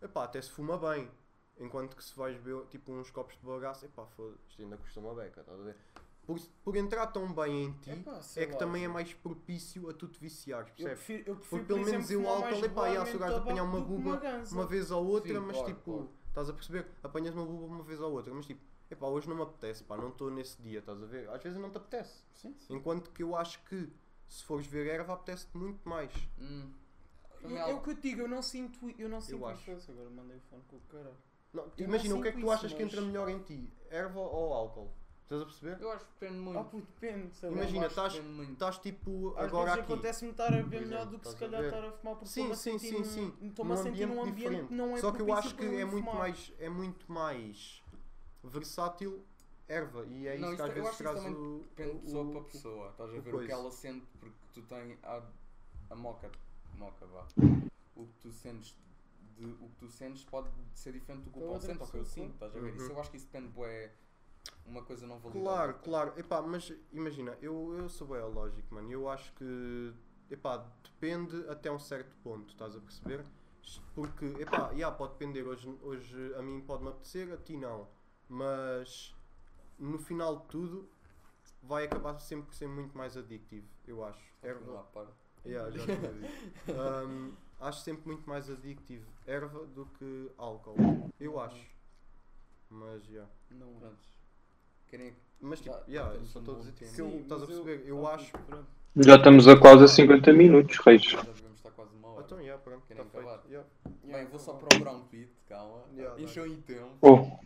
epá, até se fuma bem. Enquanto que se vais beber tipo uns copos de bagaço, epá, foda isto ainda custa uma beca, estás a ver? Por, por entrar tão bem em ti, Epá, é que lá, também é mais propício a tu te viciares, Eu percebes? prefiro, eu prefiro Porque pelo por menos exemplo, eu álcool, epá, o gajo regularmente apanhar uma que buba, ganza. Uma vez ou outra, Sim, mas claro, tipo, claro. estás a perceber? Apanhas uma buba uma vez ou outra, mas tipo, epá, hoje não me apetece, pá, não estou nesse dia, estás a ver? Às vezes não te apetece. Sim, sim. Enquanto que eu acho que se fores ver erva, apetece-te muito mais. Hum. Eu- É o que eu te digo, eu não sinto, eu não sinto acho. isso. Agora mandei o fone com o caralho. Não, Eu imagina, não o que é que tu achas que mas- entra melhor em ti? Erva ou álcool? Estás a perceber? Eu acho que depende muito. Ah, puto, depende. sei lá. Imagina, Eu acho que estás- depende muito. Estás tipo Às agora vezes aqui. acontece-me estar a beber Por melhor do que se estás a calhar ver? estar a fumar porque Sim, estou-me a sim, sentir sim, num- sim. Estou-me a sentir num ambiente que não é Só que eu propício acho que para é eu muito fumar. mais é muito mais versátil erva e é Não, isso que isso às eu vezes acho que isso traz também o, Depende de o- pessoa para pessoa. Estás a o ver o que coisa. ela sente porque tu tens a, a moca. Moca, vá. O que tu sentes de, o que tu sentes pode ser diferente do que o Da Paulo outra sente ou que eu pessoa, sinto, estás a ver? Uhum. Isso eu acho que isso depende, bué, uma coisa não valida. Claro, claro. Epá, mas imagina, eu, eu sou bem lógico, mano. Eu acho que epá, depende até um certo ponto, estás a perceber? Porque, epá, yeah, pode depender. Hoje, hoje a mim pode-me apetecer, a ti não. Mas no final de tudo vai acabar sempre por ser muito mais adictivo, eu acho. Erva. Lá, para. yeah, já. Um, acho sempre muito mais adictivo erva do que álcool. Eu acho. Mas, yeah. Não. Prontos. Querem Mas tipo, Já- yeah, só um dizer tipo, tempo. eu, Sim, estás a eu- perceber, eu Ah, acho. Já estamos a quase a 50 minutos, reis. Já devemos estar quase uma hora. Então, yeah, pronto, Querem feito. acabar? Yeah. Bem, vou só acabou. procurar um tweet, calma. Yeah, Encham em tempo. Oh,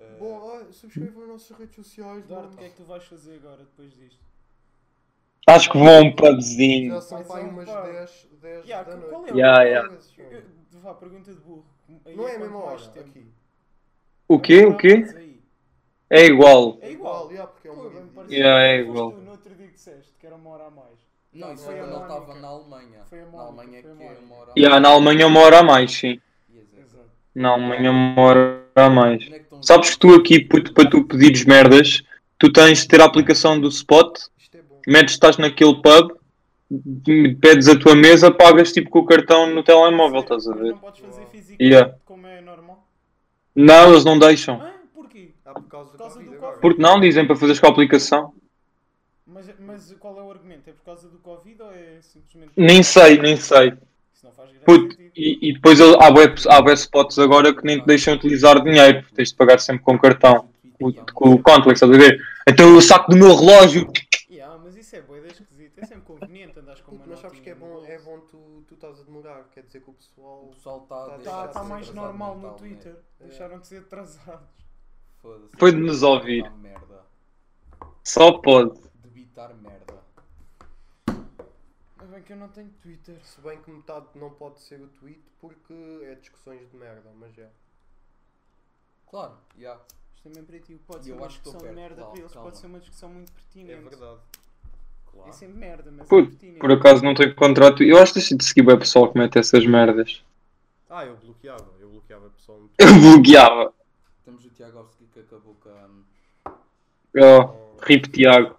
Eh, Bom, ah, subscrevam as nossas redes sociais. Eduardo, o que é que tu vais fazer agora, depois disto? acho que vou a um pubzinho. Já são um umas pub. 10, 10 Yeah, da qual noite. é o- Yeah, yeah. Eu- eu- Vá, pergunta de burro. Aí Não é a mesma hora aqui. O quê? O quê? É igual. É igual. yeah, porque é Pô, vida. parecido. Yeah, é igual. tu no outro dia disseste que era uma hora a mais. Não, isso Foi a quando ele estava na Alemanha. Foi a na Mónica, Alemanha foi a que é uma hora. Yeah, na Alemanha uma hora a mais, sim. Exato. Na Alemanha uma hora a mais. É que Sabes que tu aqui, puto, para tu pedires merdas, tu tens de ter a aplicação do Spot, Isto é bom. metes, estás naquele pub, pedes a tua mesa, pagas tipo com o cartão no telemóvel, estás a ver? Não podes fazer Uau. físico Yeah. como é normal? Não, eles não deixam. Ah, por causa, Por causa do do Covid. Porque não, dizem para fazeres com a aplicação. Mas, mas qual é o argumento? É por causa do Covid ou é simplesmente. Nem sei, nem sei. Isso não faz grande Puto, sentido. e, e depois ele- há web, há web spots agora que nem te deixam utilizar dinheiro, tens de pagar sempre com cartão, com, com o contactless, estás a ver? Então eu saco do meu relógio. Yeah, mas isso é boa, é esquisito. É sempre conveniente andares com uma mas sabes que é bom, é bom tu, tu estás a demorar, quer dizer que o pessoal. O pessoal está Tá- tá mais normal no. Twitter. Deixaram de ser atrasados. Foda-se. Foi de nos ouvir. Merda. Só pode. Debitar merda. Ainda bem que eu não tenho Twitter. Se bem que metade não pode ser o tweet porque é discussões de merda, mas é. Claro, já. Isto também para ti pode E ser eu uma acho que discussão de perto, merda, calma, para eles calma. pode ser uma discussão muito pertinente. É verdade. Claro. É sempre merda, mas é Puto, pertinente. Por acaso não tenho contrato. Eu acho que deixa de seguir bem o pessoal que mete essas merdas. Ah, eu bloqueava, eu bloqueava o pessoal Eu bloqueava. Temos o Tiagovski que acabou com a. Oh, rip Tiago.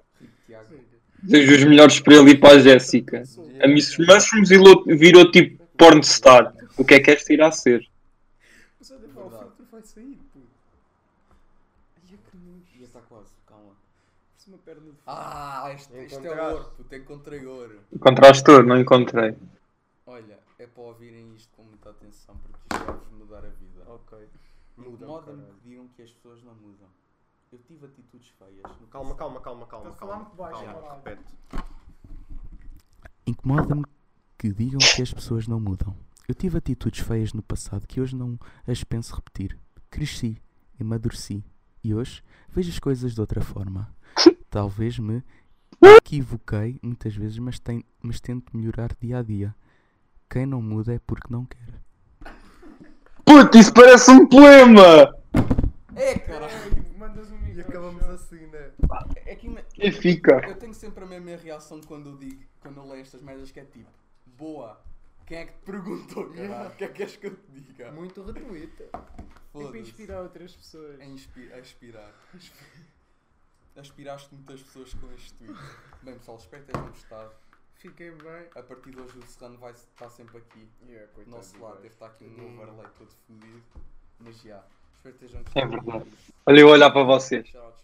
Desejo os melhores para ele e para a Jéssica. A Miss Mushrooms virou, tipo pornstar. O que é que esta irá ser? Mas olha, pá, o filtro vai sair, puto. Ai, que nojo. Já está quase, calma. Parece uma perna de. Ah, este, este é ouro, puto, encontrei ouro. Encontraste ouro? Não encontrei. Olha, é para ouvirem isto com muita atenção porque isto vai-vos mudar a vida. Ok. Muda, Incomoda-me caralho. que digam que as pessoas não mudam. Eu tive atitudes feias. no Calma, calma, calma, calma, falar calma. baixo, calma, caralho. repete. Incomoda-me que digam que as pessoas não mudam. Eu tive atitudes feias no passado que hoje não as penso repetir. Cresci, amadureci e hoje vejo as coisas de outra forma. Talvez me equivoquei muitas vezes, mas, tem- mas tento melhorar dia a dia. Quem não muda é porque não quer. Puto, isso parece um poema! É, caralho! E acabamos assim, né? É que E fica. eu tenho sempre a mesma reação quando eu digo, quando eu leio estas merdas que é tipo, boa, quem é que te perguntou, caralho? O que é que queres que eu te diga? Muito retweet. É para Foda-se. inspirar outras pessoas. A, inspi- a aspirar. Aspiraste muitas pessoas com este tweet. Bem pessoal, espero que tenham gostado. Fiquei bem. A partir de hoje o Serrano vai estar sempre aqui. Yeah, nosso do lado, deve estar aqui um Hum. overlay todo fodido. Mas já, espero que estejam É verdade. Olha eu olhar para vocês. Shout out.